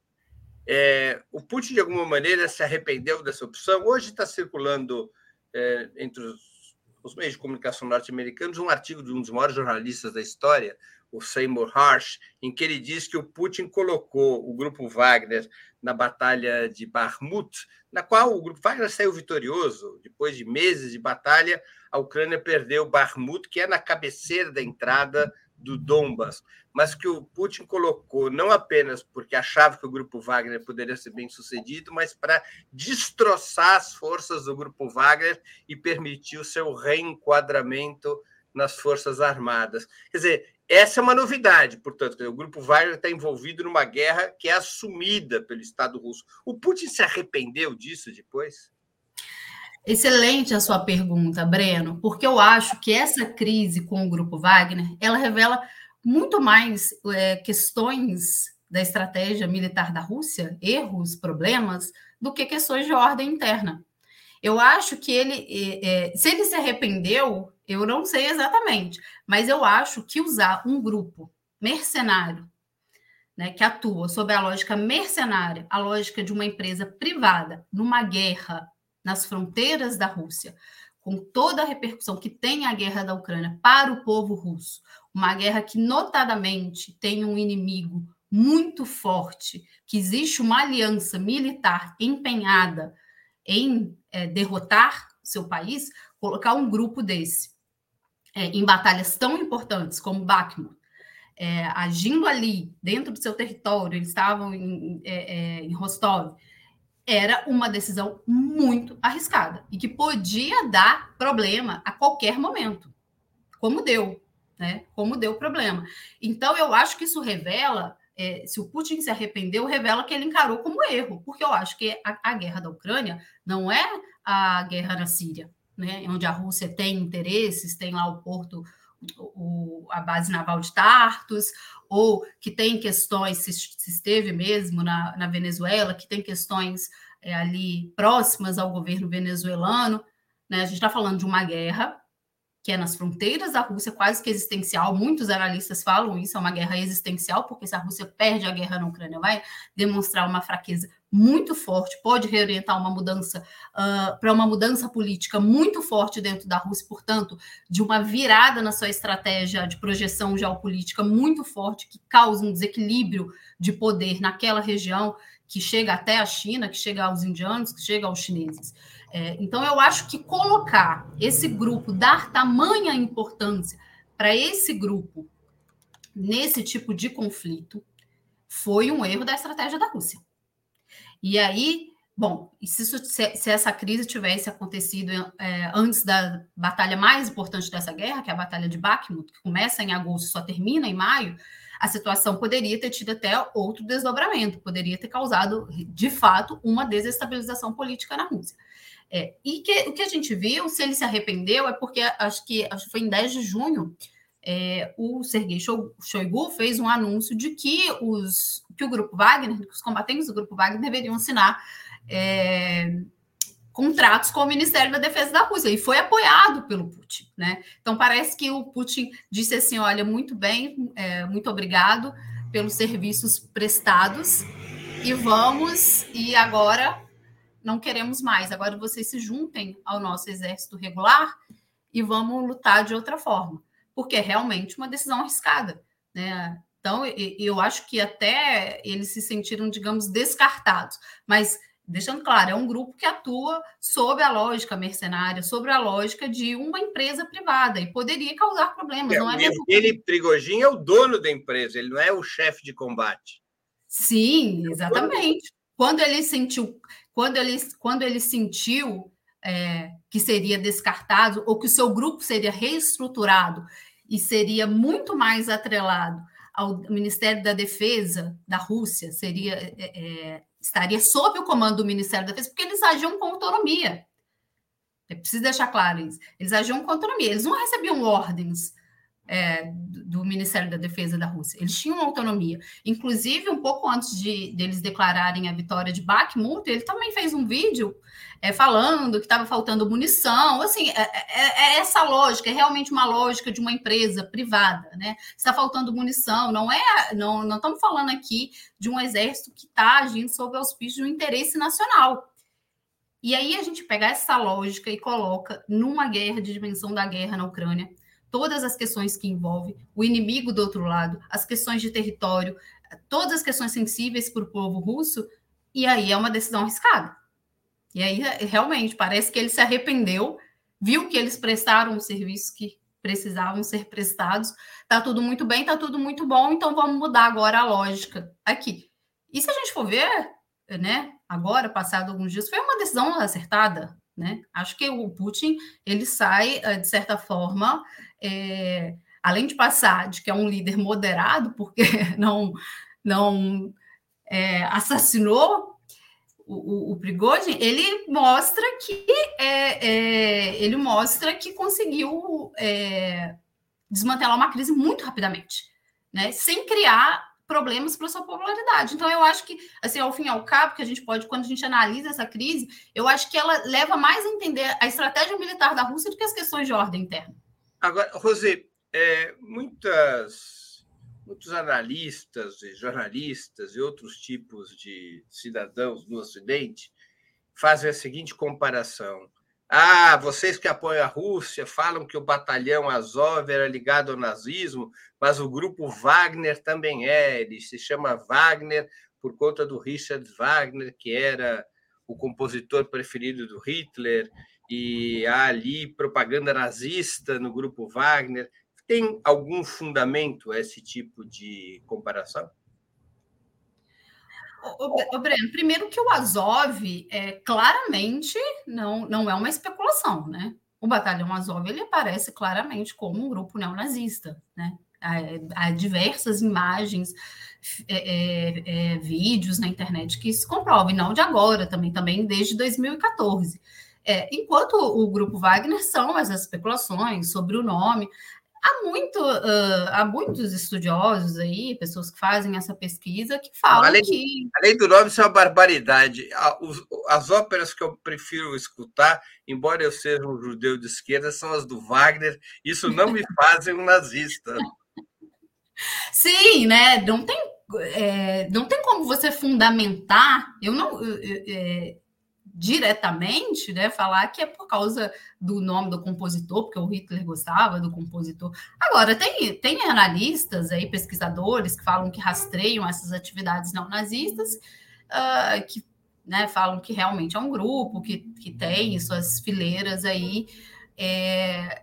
É, o Putin, de alguma maneira, se arrependeu dessa opção. Hoje está circulando é, entre os, os, meios de comunicação norte-americanos um artigo de um dos maiores jornalistas da história, o Seymour Harsh, em que ele diz que o Putin colocou o grupo Wagner na batalha de Bakhmut, na qual o grupo Wagner saiu vitorioso. Depois de meses de batalha, a Ucrânia perdeu Bakhmut, que é na cabeceira da entrada do Donbas, mas que o Putin colocou não apenas porque achava que o grupo Wagner poderia ser bem sucedido, mas para destroçar as forças do grupo Wagner e permitir o seu reenquadramento nas Forças Armadas. Quer dizer, essa é uma novidade, portanto, o grupo Wagner está envolvido numa guerra que é assumida pelo Estado russo. O Putin se arrependeu disso depois? Excelente a sua pergunta, Breno, porque eu acho que essa crise com o grupo Wagner ela revela muito mais é, questões da estratégia militar da Rússia, erros, problemas, do que questões de ordem interna. Eu acho que ele, é, se ele se arrependeu, eu não sei exatamente, mas eu acho que usar um grupo mercenário, né, que atua sob a lógica mercenária, a lógica de uma empresa privada, numa guerra nas fronteiras da Rússia, com toda a repercussão que tem a guerra da Ucrânia para o povo russo, uma guerra que notadamente tem um inimigo muito forte, que existe uma aliança militar empenhada em é, derrotar seu país, colocar um grupo desse é, em batalhas tão importantes como Bakhmut, é, agindo ali dentro do seu território, eles estavam em, é, é, em Rostov, era uma decisão muito arriscada e que podia dar problema a qualquer momento, como deu, né? Como deu problema. Então, eu acho que isso revela é, se o Putin se arrependeu, revela que ele encarou como erro, porque eu acho que a, a, guerra da Ucrânia não é a guerra na Síria, né, onde a Rússia tem interesses, tem lá o porto, o, a base naval de Tartus, ou que tem questões, se, se esteve mesmo na, na, Venezuela, que tem questões é, ali próximas ao governo venezuelano. Né? A gente está falando de uma guerra que é nas fronteiras da Rússia, quase que existencial. Muitos analistas falam isso, é uma guerra existencial, porque se a Rússia perde a guerra na Ucrânia, vai demonstrar uma fraqueza muito forte, pode reorientar uma mudança uh, para uma mudança política muito forte dentro da Rússia, portanto, de uma virada na sua estratégia de projeção geopolítica muito forte, que causa um desequilíbrio de poder naquela região, que chega até a China, que chega aos indianos, que chega aos chineses. É, então, eu acho que colocar esse grupo, dar tamanha importância para esse grupo nesse tipo de conflito, foi um erro da estratégia da Rússia. E aí, bom, e se, se, essa crise tivesse acontecido é, antes da batalha mais importante dessa guerra, que é a Batalha de Bakhmut, que começa em agosto e só termina em maio, a situação poderia ter tido até outro desdobramento, poderia ter causado, de fato, uma desestabilização política na Rússia. É, e que, o que a gente viu, se ele se arrependeu, é porque acho que, acho que foi em 10 de junho, é, o Sergei Shoigu fez um anúncio de que, os, que o grupo Wagner, os combatentes do grupo Wagner deveriam assinar é, contratos com o Ministério da Defesa da Rússia, e foi apoiado pelo Putin. Né? Então, parece que o Putin disse assim: olha, muito bem, é, muito obrigado pelos serviços prestados, e vamos, e agora não queremos mais. Agora vocês se juntem ao nosso exército regular e vamos lutar de outra forma, porque é realmente uma decisão arriscada, né? Então, eu acho que até eles se sentiram, digamos, descartados, mas deixando claro, é um grupo que atua sob a lógica mercenária, sobre a lógica de uma empresa privada e poderia causar problemas. É, não é ele Prigogine é o dono da empresa, ele não é o chefe de combate. Sim, exatamente. Quando ele sentiu, quando ele, quando ele sentiu é, que seria descartado ou que o seu grupo seria reestruturado e seria muito mais atrelado ao Ministério da Defesa da Rússia, seria é, é, estaria sob o comando do Ministério da Defesa, porque eles agiam com autonomia. É preciso deixar claro isso. Eles agiam com autonomia, eles não recebiam ordens é, do Ministério da Defesa da Rússia. Eles tinham autonomia. Inclusive, um pouco antes de deles declararem a vitória de Bakhmut, ele também fez um vídeo é, falando que estava faltando munição. Assim, é, é, é, essa lógica, é realmente uma lógica de uma empresa privada, né? Está faltando munição, não é? Não, não estamos falando aqui de um exército que está agindo sob auspício de um interesse nacional. E aí a gente pega essa lógica e coloca numa guerra de dimensão da guerra na Ucrânia todas as questões que envolve o inimigo do outro lado, as questões de território, todas as questões sensíveis para o povo russo, e aí é uma decisão arriscada. E aí, realmente, parece que ele se arrependeu, viu que eles prestaram os serviços que precisavam ser prestados, tá tudo muito bem, tá tudo muito bom, então vamos mudar agora a lógica aqui. E se a gente for ver, né, agora, passado alguns dias, foi uma decisão acertada, né? Acho que o Putin ele sai, eh, de certa forma, é, além de passar de que é um líder moderado, porque [LAUGHS] não, não é, assassinou o, o, o Prigozhin, ele mostra que é, é ele mostra que conseguiu é, desmantelar uma crise muito rapidamente, né? Sem criar problemas para sua popularidade. Então, eu acho que, assim, ao fim e ao cabo, que a gente pode, quando a gente analisa essa crise, eu acho que ela leva mais a entender a estratégia militar da Rússia do que as questões de ordem interna. Agora, Rosê, é, muitas, muitos analistas e jornalistas e outros tipos de cidadãos no Ocidente fazem a seguinte comparação. Ah, vocês que apoiam a Rússia falam que o batalhão Azov era ligado ao nazismo, mas o grupo Wagner também é. Ele se chama Wagner por conta do Richard Wagner, que era o compositor preferido do Hitler, e há ali propaganda nazista no grupo Wagner. Tem algum fundamento esse tipo de comparação? O, Breno, primeiro que o Azov é claramente não, não é uma especulação, né? O batalhão Azov ele aparece claramente como um grupo neonazista, né? Há, há diversas imagens, é, é, é, vídeos na internet que isso comprova, e não de agora, também, também desde 2014. É, enquanto o grupo Wagner são essas especulações sobre o nome, há, muito, uh, há muitos estudiosos aí, pessoas que fazem essa pesquisa, que falam além, que. Além do nome, isso é uma barbaridade. As óperas que eu prefiro escutar, embora eu seja um judeu de esquerda, são as do Wagner. Isso não me [LAUGHS] fazem um nazista. Sim, né? Não tem, é, não tem como você fundamentar. Eu não. É, diretamente, né, falar que é por causa do nome do compositor, porque o Hitler gostava do compositor. Agora, tem, tem analistas aí, pesquisadores, que falam que rastreiam essas atividades não nazistas, uh, que né, falam que realmente é um grupo que, que tem suas fileiras aí é,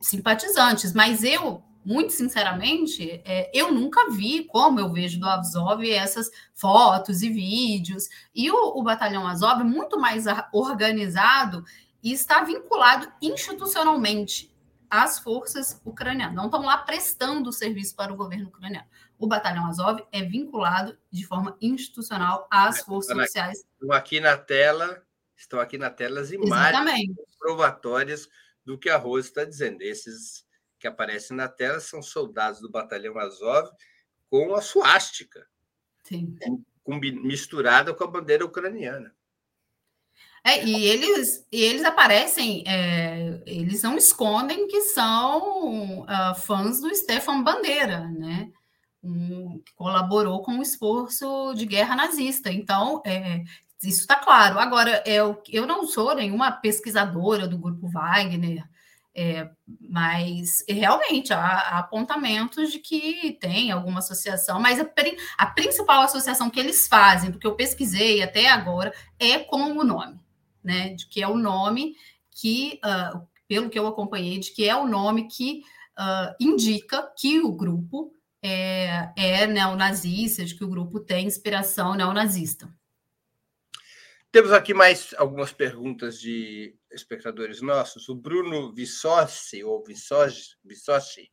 simpatizantes, mas eu muito sinceramente, é, eu nunca vi, como eu vejo do Azov, essas fotos e vídeos. E o, o Batalhão Azov é muito mais organizado e está vinculado institucionalmente às forças ucranianas. Não estão lá prestando serviço para o governo ucraniano. O Batalhão Azov é vinculado de forma institucional às forças estão oficiais. Estão aqui na tela, estão aqui na tela as imagens Exatamente. provatórias do que a Rose está dizendo. Esses que aparecem na tela são soldados do batalhão Azov com a suástica, misturada com a bandeira ucraniana. É, e eles, e eles aparecem, é, eles não escondem que são uh, fãs do Stefan Bandeira, né? Um, que colaborou com o esforço de guerra nazista. Então, é, isso está claro. Agora, eu, eu não sou nenhuma pesquisadora do grupo Wagner, é, mas realmente há, há, apontamentos de que tem alguma associação, mas a, a, principal associação que eles fazem, do que eu pesquisei até agora, é com o nome, né? De que é o nome que, uh, pelo que eu acompanhei, de que é o nome que uh, indica que o grupo é, é neonazista, de que o grupo tem inspiração neonazista. Temos aqui mais algumas perguntas de espectadores nossos. O Bruno Vissossi, ou Vissossi, Vissossi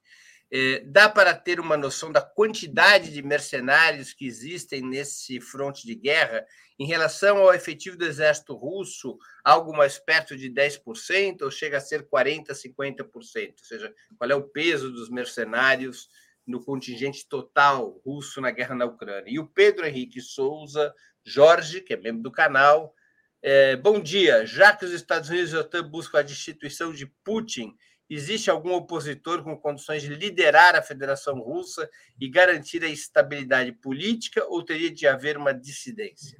é, dá para ter uma noção da quantidade de mercenários que existem nesse fronte de guerra em relação ao efetivo do exército russo, algo mais perto de 10%, ou chega a ser 40%, 50%? Ou seja, qual é o peso dos mercenários no contingente total russo na guerra na Ucrânia? E o Pedro Henrique Souza Jorge, que é membro do canal. É, bom dia. Já que os Estados Unidos e a OTAN buscam a destituição de Putin, existe algum opositor com condições de liderar a Federação Russa e garantir a estabilidade política ou teria de haver uma dissidência?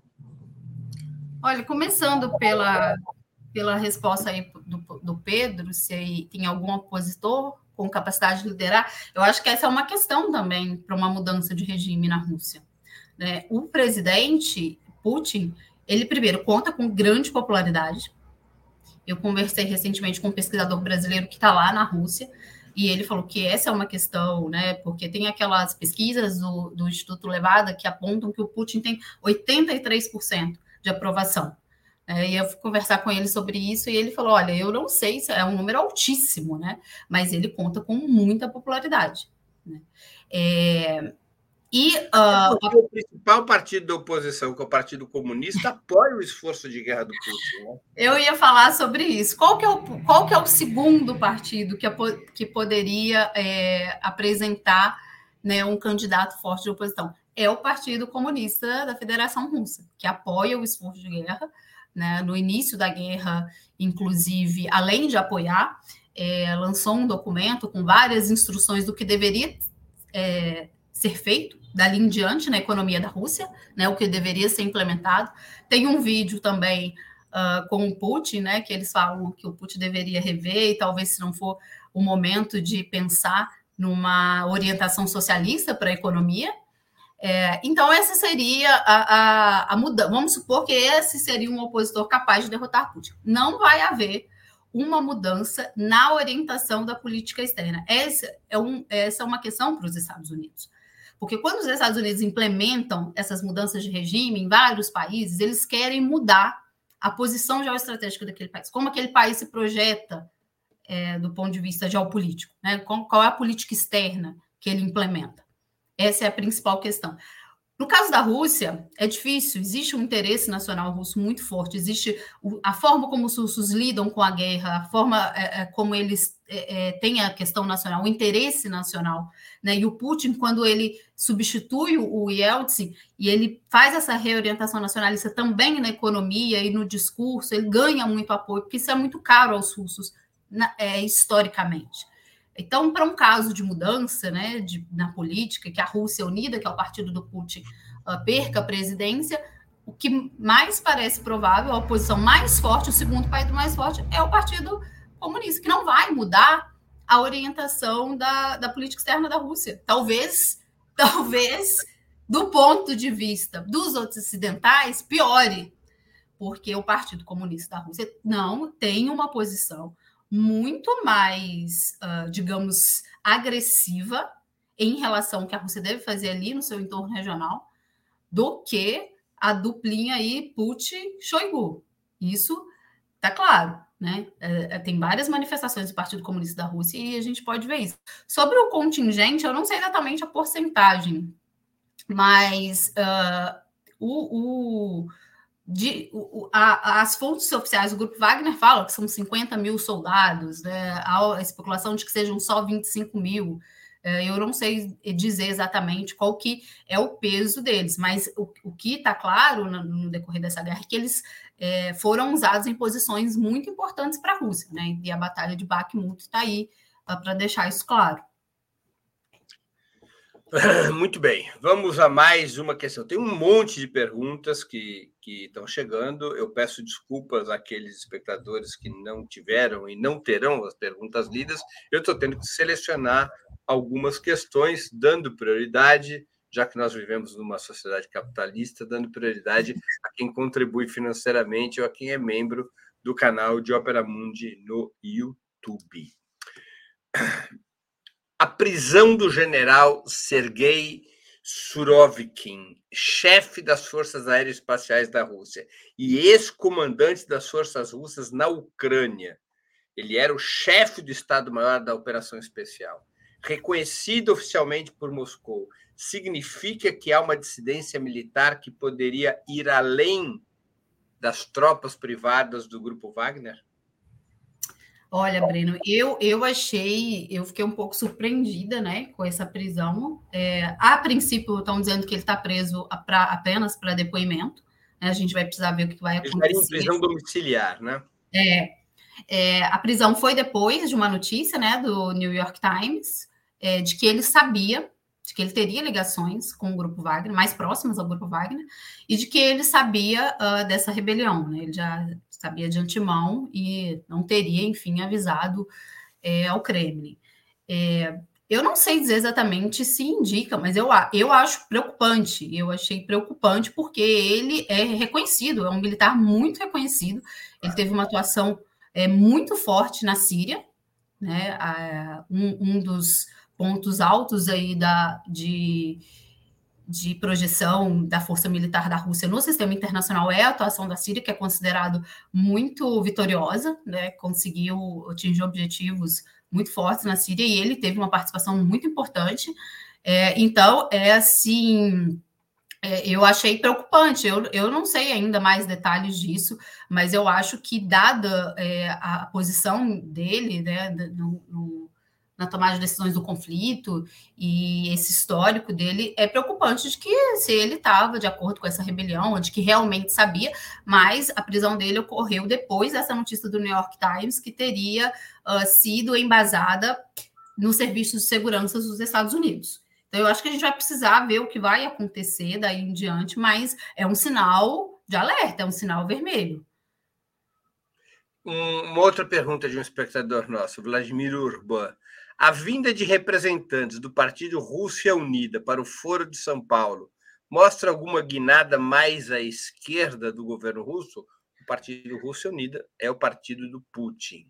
Olha, começando pela, pela resposta aí do, do Pedro, se tem algum opositor com capacidade de liderar, eu acho que essa é uma questão também para uma mudança de regime na Rússia. Né? O presidente Putin, ele primeiro conta com grande popularidade. Eu conversei recentemente com um pesquisador brasileiro que está lá na Rússia, e ele falou que essa é uma questão, né? Porque tem aquelas pesquisas do, do Instituto Levada que apontam que o Putin tem 83% de aprovação. É, e eu fui conversar com ele sobre isso e ele falou: olha, eu não sei se é um número altíssimo, né? Mas ele conta com muita popularidade. Né? É, e uh, o principal partido da oposição, que é o Partido Comunista, apoia o esforço de guerra do Putin. Né? Eu ia falar sobre isso. Qual que é o, qual que é o segundo partido que, que poderia é, apresentar né, um candidato forte de oposição? É o Partido Comunista da Federação Russa, que apoia o esforço de guerra. Né, no início da guerra, inclusive, além de apoiar, é, lançou um documento com várias instruções do que deveria é, ser feito dali em diante na economia da Rússia, né, o que deveria ser implementado. Tem um vídeo também uh, com o Putin, né, que eles falam que o Putin deveria rever e talvez se não for o momento de pensar numa orientação socialista para a economia. É, então, essa seria a, a, a mudança. Vamos supor que esse seria um opositor capaz de derrotar Putin. Não vai haver uma mudança na orientação da política externa. Essa é, um, essa é uma questão para os Estados Unidos. Porque quando os Estados Unidos implementam essas mudanças de regime em vários países, eles querem mudar a posição geoestratégica daquele país, como aquele país se projeta é, do ponto de vista geopolítico, né? qual é a política externa que ele implementa. Essa é a principal questão. No caso da Rússia, é difícil, existe um interesse nacional russo muito forte, existe a forma como os russos lidam com a guerra, a forma é, é, como eles é, é, têm a questão nacional, o interesse nacional. Né? E o Putin, quando ele substitui o Yeltsin e ele faz essa reorientação nacionalista também na economia e no discurso, ele ganha muito apoio, porque isso é muito caro aos russos, na, é, historicamente. Então, para um caso de mudança né, de, na política, que a Rússia unida, que é o partido do Putin, uh, perca a presidência, o que mais parece provável, a oposição mais forte, o segundo partido mais forte, é o Partido Comunista, que não vai mudar a orientação da, da política externa da Rússia. Talvez, [LAUGHS] talvez, do ponto de vista dos ocidentais, piore, porque o Partido Comunista da Rússia não tem uma posição muito mais, uh, digamos, agressiva em relação ao que a Rússia deve fazer ali no seu entorno regional do que a duplinha aí Putin-Shoigu. Isso está claro. Né? É, é, tem várias manifestações do Partido Comunista da Rússia e a gente pode ver isso. Sobre o contingente, eu não sei exatamente a porcentagem, mas uh, o, o de, o, a, as fontes oficiais do Grupo Wagner falam que são 50 mil soldados, né? a especulação de que sejam só 25 mil. É, eu não sei dizer exatamente qual que é o peso deles, mas o, o que está claro no, no, decorrer dessa guerra é que eles é, foram usados em posições muito importantes para a Rússia, né? E a Batalha de Bakhmut está aí para deixar isso claro. [LAUGHS] Muito bem, vamos a mais uma questão. Tem um monte de perguntas que, que estão chegando. Eu peço desculpas àqueles espectadores que não tiveram e não terão as perguntas lidas. Eu estou tendo que selecionar algumas questões, dando prioridade, já que nós vivemos numa sociedade capitalista, dando prioridade a quem contribui financeiramente ou a quem é membro do canal de Opera Mundi no YouTube a prisão do general Sergei Surovikin, chefe das Forças Aeroespaciais da Rússia e ex-comandante das Forças Russas na Ucrânia. Ele era o chefe do Estado-Maior da Operação Especial. Reconhecido oficialmente por Moscou, significa que há uma dissidência militar que poderia ir além das tropas privadas do Grupo Wagner? Olha, Breno, eu, eu achei, eu fiquei um pouco surpreendida, né, com essa prisão. É, a princípio, estão dizendo que ele está preso pra, apenas para depoimento. Né, a gente vai precisar ver o que vai acontecer. Ele estaria em prisão domiciliar, né? É, é, a prisão foi depois de uma notícia, né, do New York Times, é, de que ele sabia, de que ele teria ligações com o Grupo Wagner, mais próximas ao Grupo Wagner, e de que ele sabia uh, dessa rebelião, né? Ele já sabia de antemão e não teria, enfim, avisado é, ao Kremlin. É, eu não sei dizer exatamente se indica, mas eu, eu acho preocupante. Eu achei preocupante porque ele é reconhecido, é um militar muito reconhecido. Ele teve uma atuação é, muito forte na Síria, né? um, um dos pontos altos aí da, de, de projeção da força militar da Rússia no sistema internacional é a atuação da Síria, que é considerado muito vitoriosa, né? conseguiu atingir objetivos muito fortes na Síria e ele teve uma participação muito importante. É, então, é assim, é, eu achei preocupante. Eu, eu não sei ainda mais detalhes disso, mas eu acho que, dada é, a posição dele né, no, no na tomada de decisões do conflito e esse histórico dele é preocupante de que se ele estava de acordo com essa rebelião, de que realmente sabia, mas a prisão dele ocorreu depois dessa notícia do New York Times que teria uh, sido embasada nos serviços de segurança dos Estados Unidos. Então, eu acho que a gente vai precisar ver o que vai acontecer daí em diante, mas é um sinal de alerta, é um sinal vermelho. Uma outra pergunta de um espectador nosso, Vladimir Urban. A vinda de representantes do Partido Rússia Unida para o Foro de São Paulo mostra alguma guinada mais à esquerda do governo russo? O Partido Rússia Unida é o partido do Putin.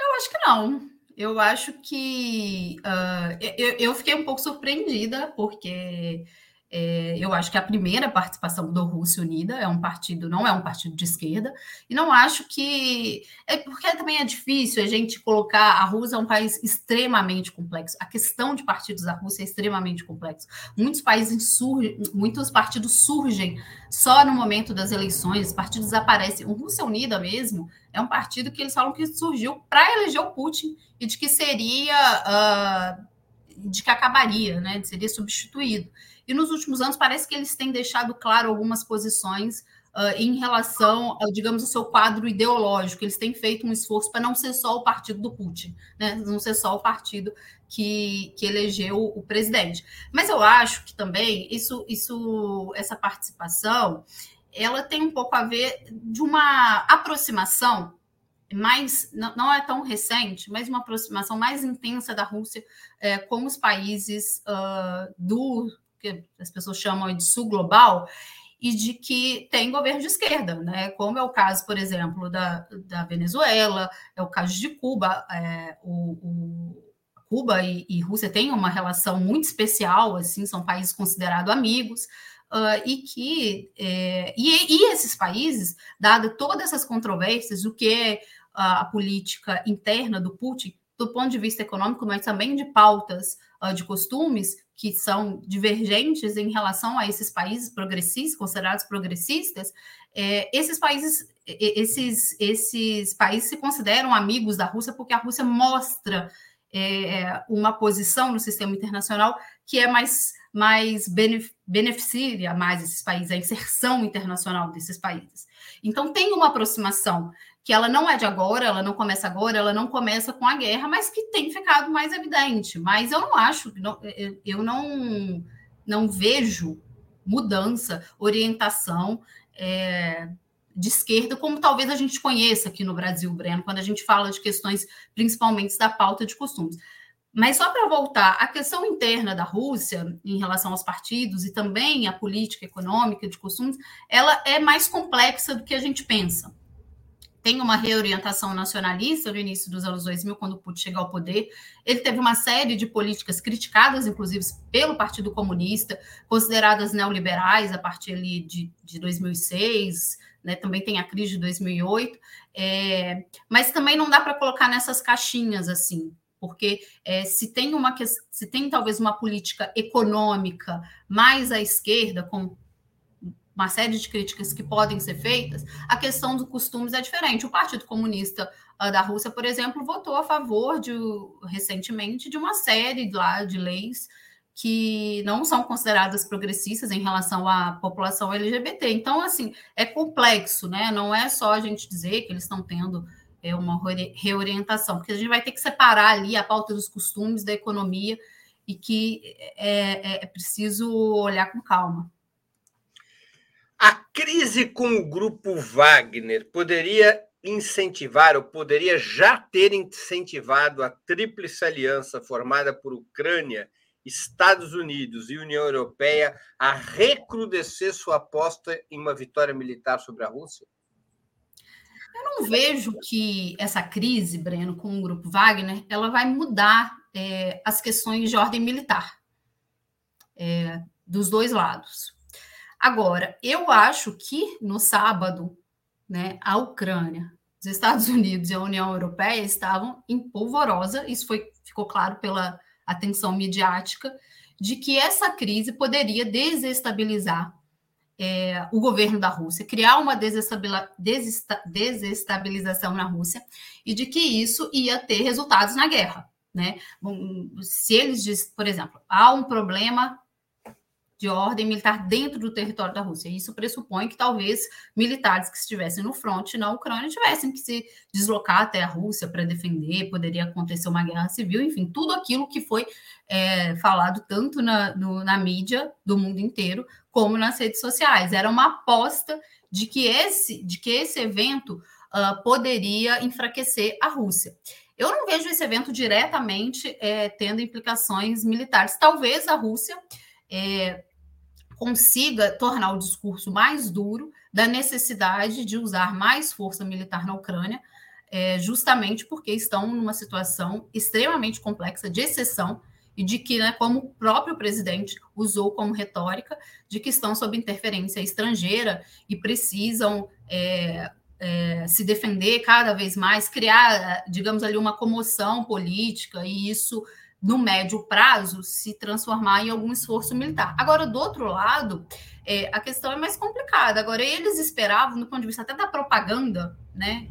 Eu acho que não. Eu acho que. Uh, eu, eu fiquei um pouco surpreendida, porque É, eu acho que a primeira participação do Rússia Unida é um partido, não é um partido de esquerda, e não acho que. É porque também é difícil a gente colocar. A Rússia é um país extremamente complexo. A questão de partidos da Rússia é extremamente complexo. Muitos países surgem, muitos partidos surgem só no momento das eleições, partidos aparecem. O Rússia Unida mesmo é um partido que eles falam que surgiu para eleger o Putin e de que seria. Uh, de que acabaria, né? Seria substituído. E nos últimos anos parece que eles têm deixado claro algumas posições uh, em relação, uh, digamos, ao seu quadro ideológico. Eles têm feito um esforço para não ser só o partido do Putin, né? não ser só o partido que, que elegeu o presidente. Mas eu acho que também isso, isso, essa participação, ela tem um pouco a ver de uma aproximação mais não, é tão recente, mas uma aproximação mais intensa da Rússia é, com os países uh, do que as pessoas chamam de sul global, e de que tem governo de esquerda, né? Como é o caso, por exemplo, da, da Venezuela, é o caso de Cuba, é, o, o, Cuba e, e, Rússia têm uma relação muito especial, assim, são países considerados amigos. Uh, e que é, e, e, esses países, dada todas essas controvérsias, o que é a, a política interna do Putin, do ponto de vista econômico, mas também de pautas uh, de costumes, que são divergentes em relação a esses países progressistas, considerados progressistas, é, esses países esses, esses países se consideram amigos da Rússia porque a Rússia mostra é, uma posição no sistema internacional que é mais, mais beneficia mais esses países, a inserção internacional desses países. Então, tem uma aproximação que ela não é de agora, ela não começa agora, ela não começa com a guerra, mas que tem ficado mais evidente. Mas eu não acho, eu não, não vejo mudança, orientação é, de esquerda, como talvez a gente conheça aqui no Brasil, Breno, quando a gente fala de questões principalmente da pauta de costumes. Mas só para voltar, a questão interna da Rússia em relação aos partidos e também a política econômica de costumes, ela é mais complexa do que a gente pensa tem uma reorientação nacionalista no início dos anos 2000, quando o Putin chegou ao poder. Ele teve uma série de políticas criticadas, inclusive, pelo Partido Comunista, consideradas neoliberais a partir ali de, de 2006, né? também tem a crise de 2008, é, mas também não dá para colocar nessas caixinhas assim, porque é, se tem uma se tem talvez uma política econômica mais à esquerda, com uma série de críticas que podem ser feitas, a questão dos costumes é diferente. O Partido Comunista uh, da Rússia, por exemplo, votou a favor de, recentemente de uma série lá de leis que não são consideradas progressistas em relação à população LGBT. Então, assim, é complexo, né? Não é só a gente dizer que eles estão tendo é, uma reorientação, porque a gente vai ter que separar ali a pauta dos costumes da economia e que é, é, é preciso olhar com calma. A crise com o grupo Wagner poderia incentivar, ou poderia já ter incentivado a tríplice aliança formada por Ucrânia, Estados Unidos e União Europeia a recrudescer sua aposta em uma vitória militar sobre a Rússia? Eu não vejo que essa crise, Breno, com o grupo Wagner, ela vai mudar é, as questões de ordem militar é, dos dois lados. Agora, eu acho que no sábado, né, a Ucrânia, os Estados [LAUGHS] Unidos e a União Europeia estavam em polvorosa, isso foi, ficou claro pela atenção midiática, de que essa crise poderia desestabilizar é, o governo da Rússia, criar uma desestabilização na Rússia e de que isso ia ter resultados na guerra. Né? Se eles por exemplo, há um problema de ordem militar dentro do território da Rússia. Isso pressupõe que talvez militares que estivessem no fronte na Ucrânia tivessem que se deslocar até a Rússia para defender, poderia acontecer uma guerra civil, enfim, tudo aquilo que foi é, falado tanto na, no, na mídia do mundo inteiro como nas redes sociais. Era uma aposta de que esse, de que esse evento uh, poderia enfraquecer a Rússia. Eu não vejo esse evento diretamente é, tendo implicações militares. Talvez a Rússia é, consiga tornar o discurso mais duro da necessidade de usar mais força militar na Ucrânia, é, justamente porque estão numa situação extremamente complexa, de exceção, e de que, né, como o próprio presidente usou como retórica, de que estão sob interferência estrangeira e precisam é, é, se defender cada vez mais, criar, digamos ali, uma comoção política, e isso, no médio prazo, se transformar em algum esforço militar. Agora, do outro lado, é, a questão é mais complicada. Agora, eles esperavam, do ponto de vista até da propaganda, né,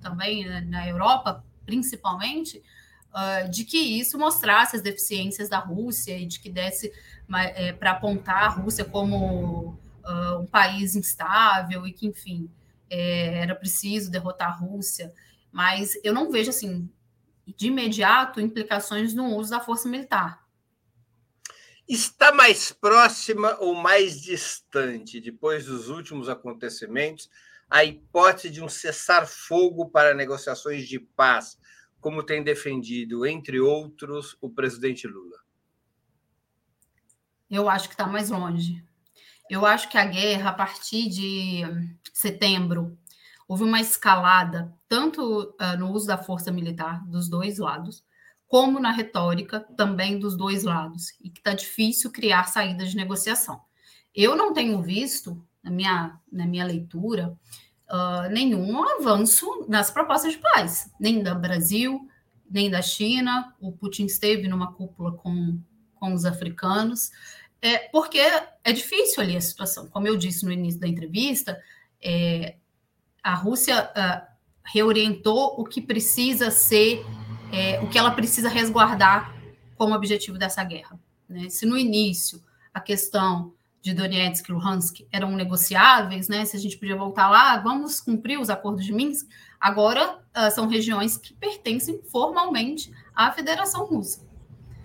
também né, na Europa, principalmente, uh, de que isso mostrasse as deficiências da Rússia e de que desse é, para apontar a Rússia como uh, um país instável e que, enfim, é, era preciso derrotar a Rússia. Mas eu não vejo, assim, de imediato, implicações no uso da força militar. Está mais próxima ou mais distante, depois dos últimos acontecimentos, a hipótese de um cessar-fogo para negociações de paz como tem defendido, entre outros, o presidente Lula? Eu acho que está mais longe. Eu acho que a guerra, a partir de setembro, houve uma escalada, tanto uh, no uso da força militar dos dois lados, como na retórica também dos dois lados, e que está difícil criar saídas de negociação. Eu não tenho visto, na minha, na minha leitura, uh, nenhum avanço nas propostas de paz, nem do Brasil, nem da China. O Putin esteve numa cúpula com, com os africanos, é, porque é difícil ali a situação. Como eu disse no início da entrevista, é, a Rússia uh, reorientou o que precisa ser, é, o que ela precisa resguardar como objetivo dessa guerra. Né? Se no início a questão de Donetsk e Luhansk eram negociáveis, né? Se a gente podia voltar lá, vamos cumprir os acordos de Minsk. Agora uh, são regiões que pertencem formalmente à Federação Russa.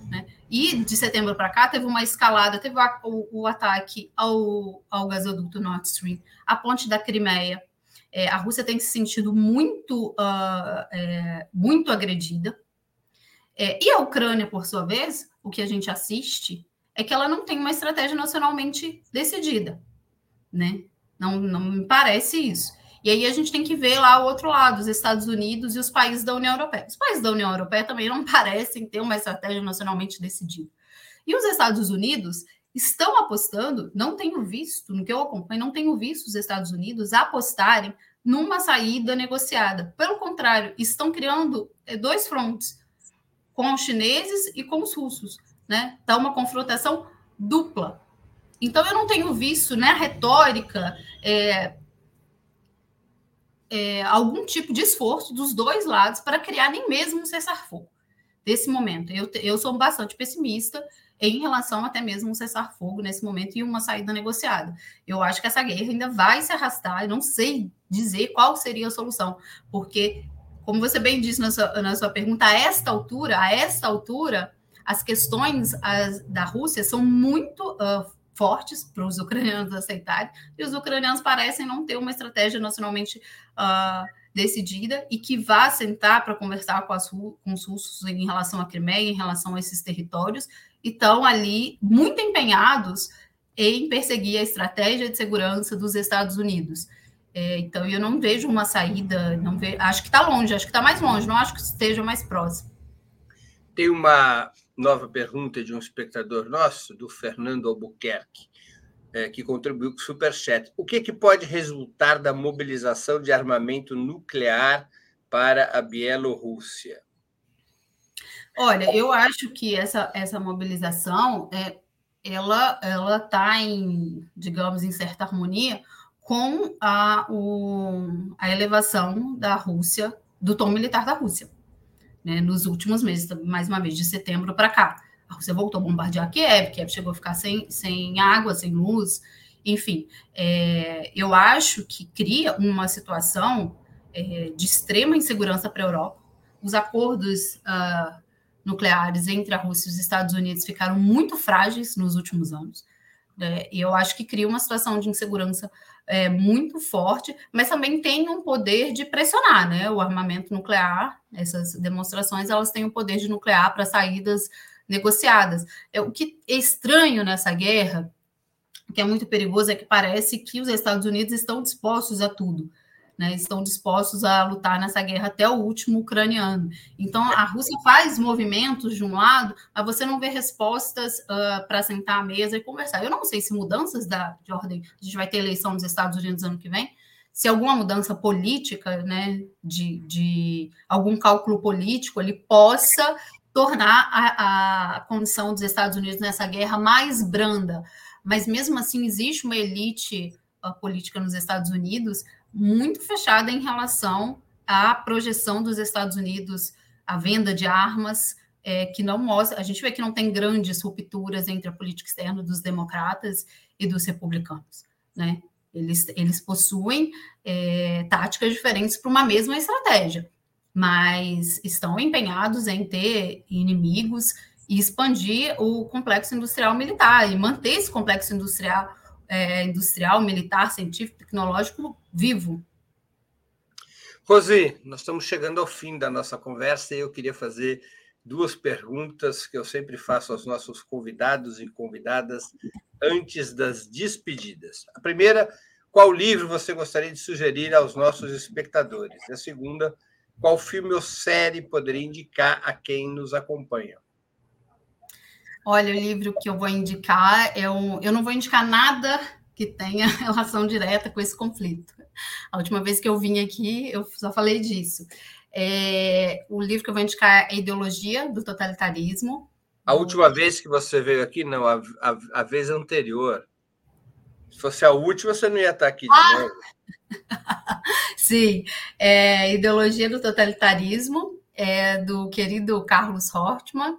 Né? E de setembro para cá teve uma escalada, teve o, o, ataque ao, ao gasoduto Nord Stream, a ponte da Crimeia. É, a Rússia tem se sentido muito, uh, é, muito agredida. É, e a Ucrânia, por sua vez, o que a gente assiste é que ela não tem uma estratégia nacionalmente decidida, né? Não, não me parece isso. E aí a gente tem que ver lá o outro lado, os Estados Unidos e os países da União Europeia. Os países da União Europeia também não [LAUGHS] parecem ter uma estratégia nacionalmente decidida. E os Estados Unidos estão apostando, não tenho visto, no que eu acompanho, não tenho visto os Estados Unidos apostarem numa saída negociada. Pelo contrário, estão criando eh, dois frontes, com os chineses e com os russos né? Tá uma confrontação dupla. Então eu não tenho visto, né, retórica, é, é, algum tipo de esforço dos dois lados para criar nem mesmo um cessar-fogo nesse momento. Eu, eu sou bastante pessimista em relação até mesmo um cessar-fogo nesse momento e uma saída negociada. Eu acho que essa guerra ainda vai se arrastar, eu não sei dizer qual seria a solução, porque, como você bem disse na sua, na sua pergunta, a esta altura, a esta altura, as questões as, da Rússia são muito uh, fortes para os ucranianos aceitarem, e os ucranianos parecem não ter uma estratégia nacionalmente uh, decidida e que vá sentar para conversar com, as, com os russos em relação à Crimeia, em relação a esses territórios, estão ali muito empenhados em perseguir a estratégia de segurança dos Estados Unidos. É, então, eu não vejo uma saída, não vejo, acho que está longe, acho que está mais longe, não acho que esteja mais próximo. Tem uma nova pergunta de um espectador nosso, do Fernando Albuquerque, é, que contribuiu com o Superchat. O que, que pode resultar da mobilização de armamento nuclear para a Bielorrússia? Olha, eu acho que essa, essa mobilização é, ela ela está em, digamos, em certa harmonia com a, o, a elevação da Rússia, do tom militar da Rússia né, nos últimos meses, mais uma vez, de setembro para cá. A Rússia voltou a bombardear Kiev, Kiev chegou a ficar sem, sem água, sem luz, enfim. É, eu acho que cria uma situação é, de extrema insegurança para a Europa. Os acordos uh, nucleares entre a Rússia e os Estados Unidos ficaram muito frágeis nos últimos anos. Né, e eu acho que cria uma situação de insegurança é, muito forte, mas também tem um poder de pressionar, né? O armamento nuclear, essas demonstrações, elas têm o um poder de nuclear para saídas negociadas. É, o que é estranho nessa guerra, que é muito perigoso, é que parece que os Estados Unidos estão dispostos a tudo. Né, estão dispostos a lutar nessa guerra até o último ucraniano. Então, a Rússia faz movimentos de um lado, mas você não vê respostas uh, para sentar à mesa e conversar. Eu não sei se mudanças da, de ordem, a gente vai ter eleição nos Estados Unidos ano que vem, se alguma mudança política, né, de, de algum cálculo político, ele possa tornar a, a condição dos Estados Unidos nessa guerra mais branda. Mas mesmo assim, existe uma elite uh, política nos Estados Unidos muito fechada em relação à projeção dos Estados Unidos, à venda de armas, é, que não mostra. A gente vê que não tem grandes rupturas entre a política externa dos democratas e dos republicanos, né? Eles, eles possuem é, táticas diferentes para uma mesma estratégia, mas estão empenhados em ter inimigos e expandir o complexo industrial militar e manter esse complexo industrial é, industrial, militar, científico, tecnológico vivo. Rosi, nós estamos chegando ao fim da nossa conversa e eu queria fazer duas perguntas que eu sempre faço aos nossos convidados e convidadas antes das despedidas. A primeira, qual livro você gostaria de sugerir aos nossos espectadores? E a segunda, qual filme ou série poderia indicar a quem nos acompanha? Olha, o livro que eu vou indicar é um. Eu não vou indicar nada que tenha [LAUGHS] relação direta com esse conflito. A última vez que eu vim aqui, eu só falei disso. É, o livro que eu vou indicar é Ideologia do Totalitarismo. A última vez que você veio aqui, não, a, a, a vez anterior. Se fosse a última, você não ia estar aqui de ah! novo. [LAUGHS] Sim, é, Ideologia do Totalitarismo, é do querido Carlos Hortman.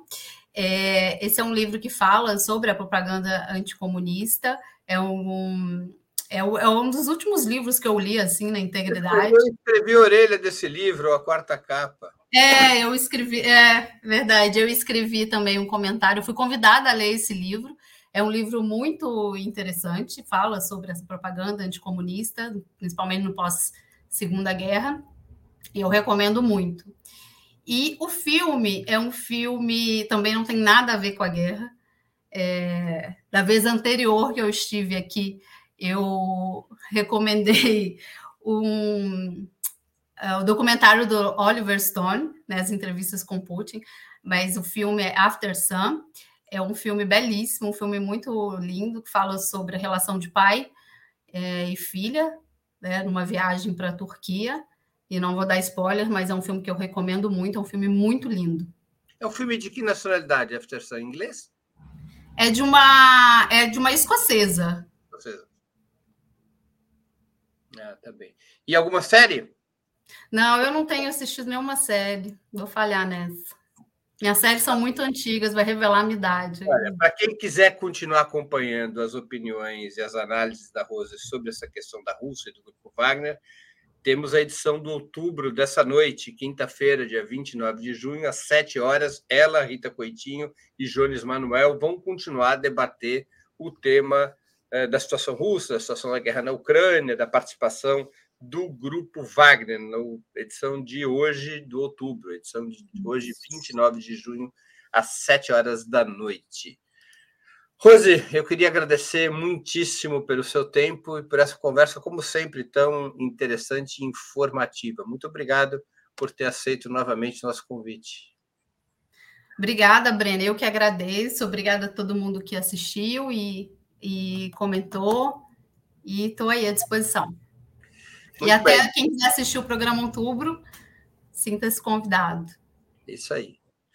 É, esse é um livro que fala sobre a propaganda anticomunista. É um, é, é um dos últimos livros que eu li assim na integridade. Eu escrevi a orelha desse livro, a quarta capa. É, eu escrevi, é verdade, eu escrevi também um comentário, eu fui convidada a ler esse livro. É um livro muito interessante, fala sobre essa propaganda anticomunista, principalmente no pós-segunda guerra. E eu recomendo muito. E o filme é um filme, também não tem nada a ver com a guerra. É, da vez anterior que eu estive aqui, eu recomendei [LAUGHS] um, uh, o documentário do Oliver Stone, né, as entrevistas com Putin, mas o filme é After Sun. É um filme belíssimo, um filme muito lindo, que fala sobre a relação de pai é, e filha, né, numa viagem para a Turquia. E não vou dar spoiler, mas é um filme que eu recomendo muito, é um filme muito lindo. É um filme de que nacionalidade, After Sun? Inglês? É de uma é de uma escocesa. Escocesa. Ah, tá bem. E alguma série? Não, eu não tenho assistido nenhuma série. Vou falhar nessa. Minhas séries são muito antigas, vai revelar a minha idade. para quem quiser continuar acompanhando as opiniões e as análises da Rosa sobre essa questão da Rússia e do Grupo Wagner, temos a edição do outubro dessa noite, quinta-feira, dia 29 de junho, às 7 horas. Ela, Rita Coitinho e Jones Manuel vão continuar a debater o tema eh, da situação russa, da situação da guerra na Ucrânia, da participação do Grupo Wagner, na edição de hoje do outubro, edição de hoje, 29 de junho, às 7 horas da noite. Rose, eu queria agradecer muitíssimo pelo seu tempo e por essa conversa, como sempre, tão interessante e informativa. Muito obrigado por ter aceito novamente o nosso convite. Obrigada, Brena. Eu que agradeço. Obrigada a todo mundo que assistiu e, e comentou. E estou aí à disposição. Muito e até bem. quem quiser assistir o programa Outubro, sinta-se convidado. Isso aí.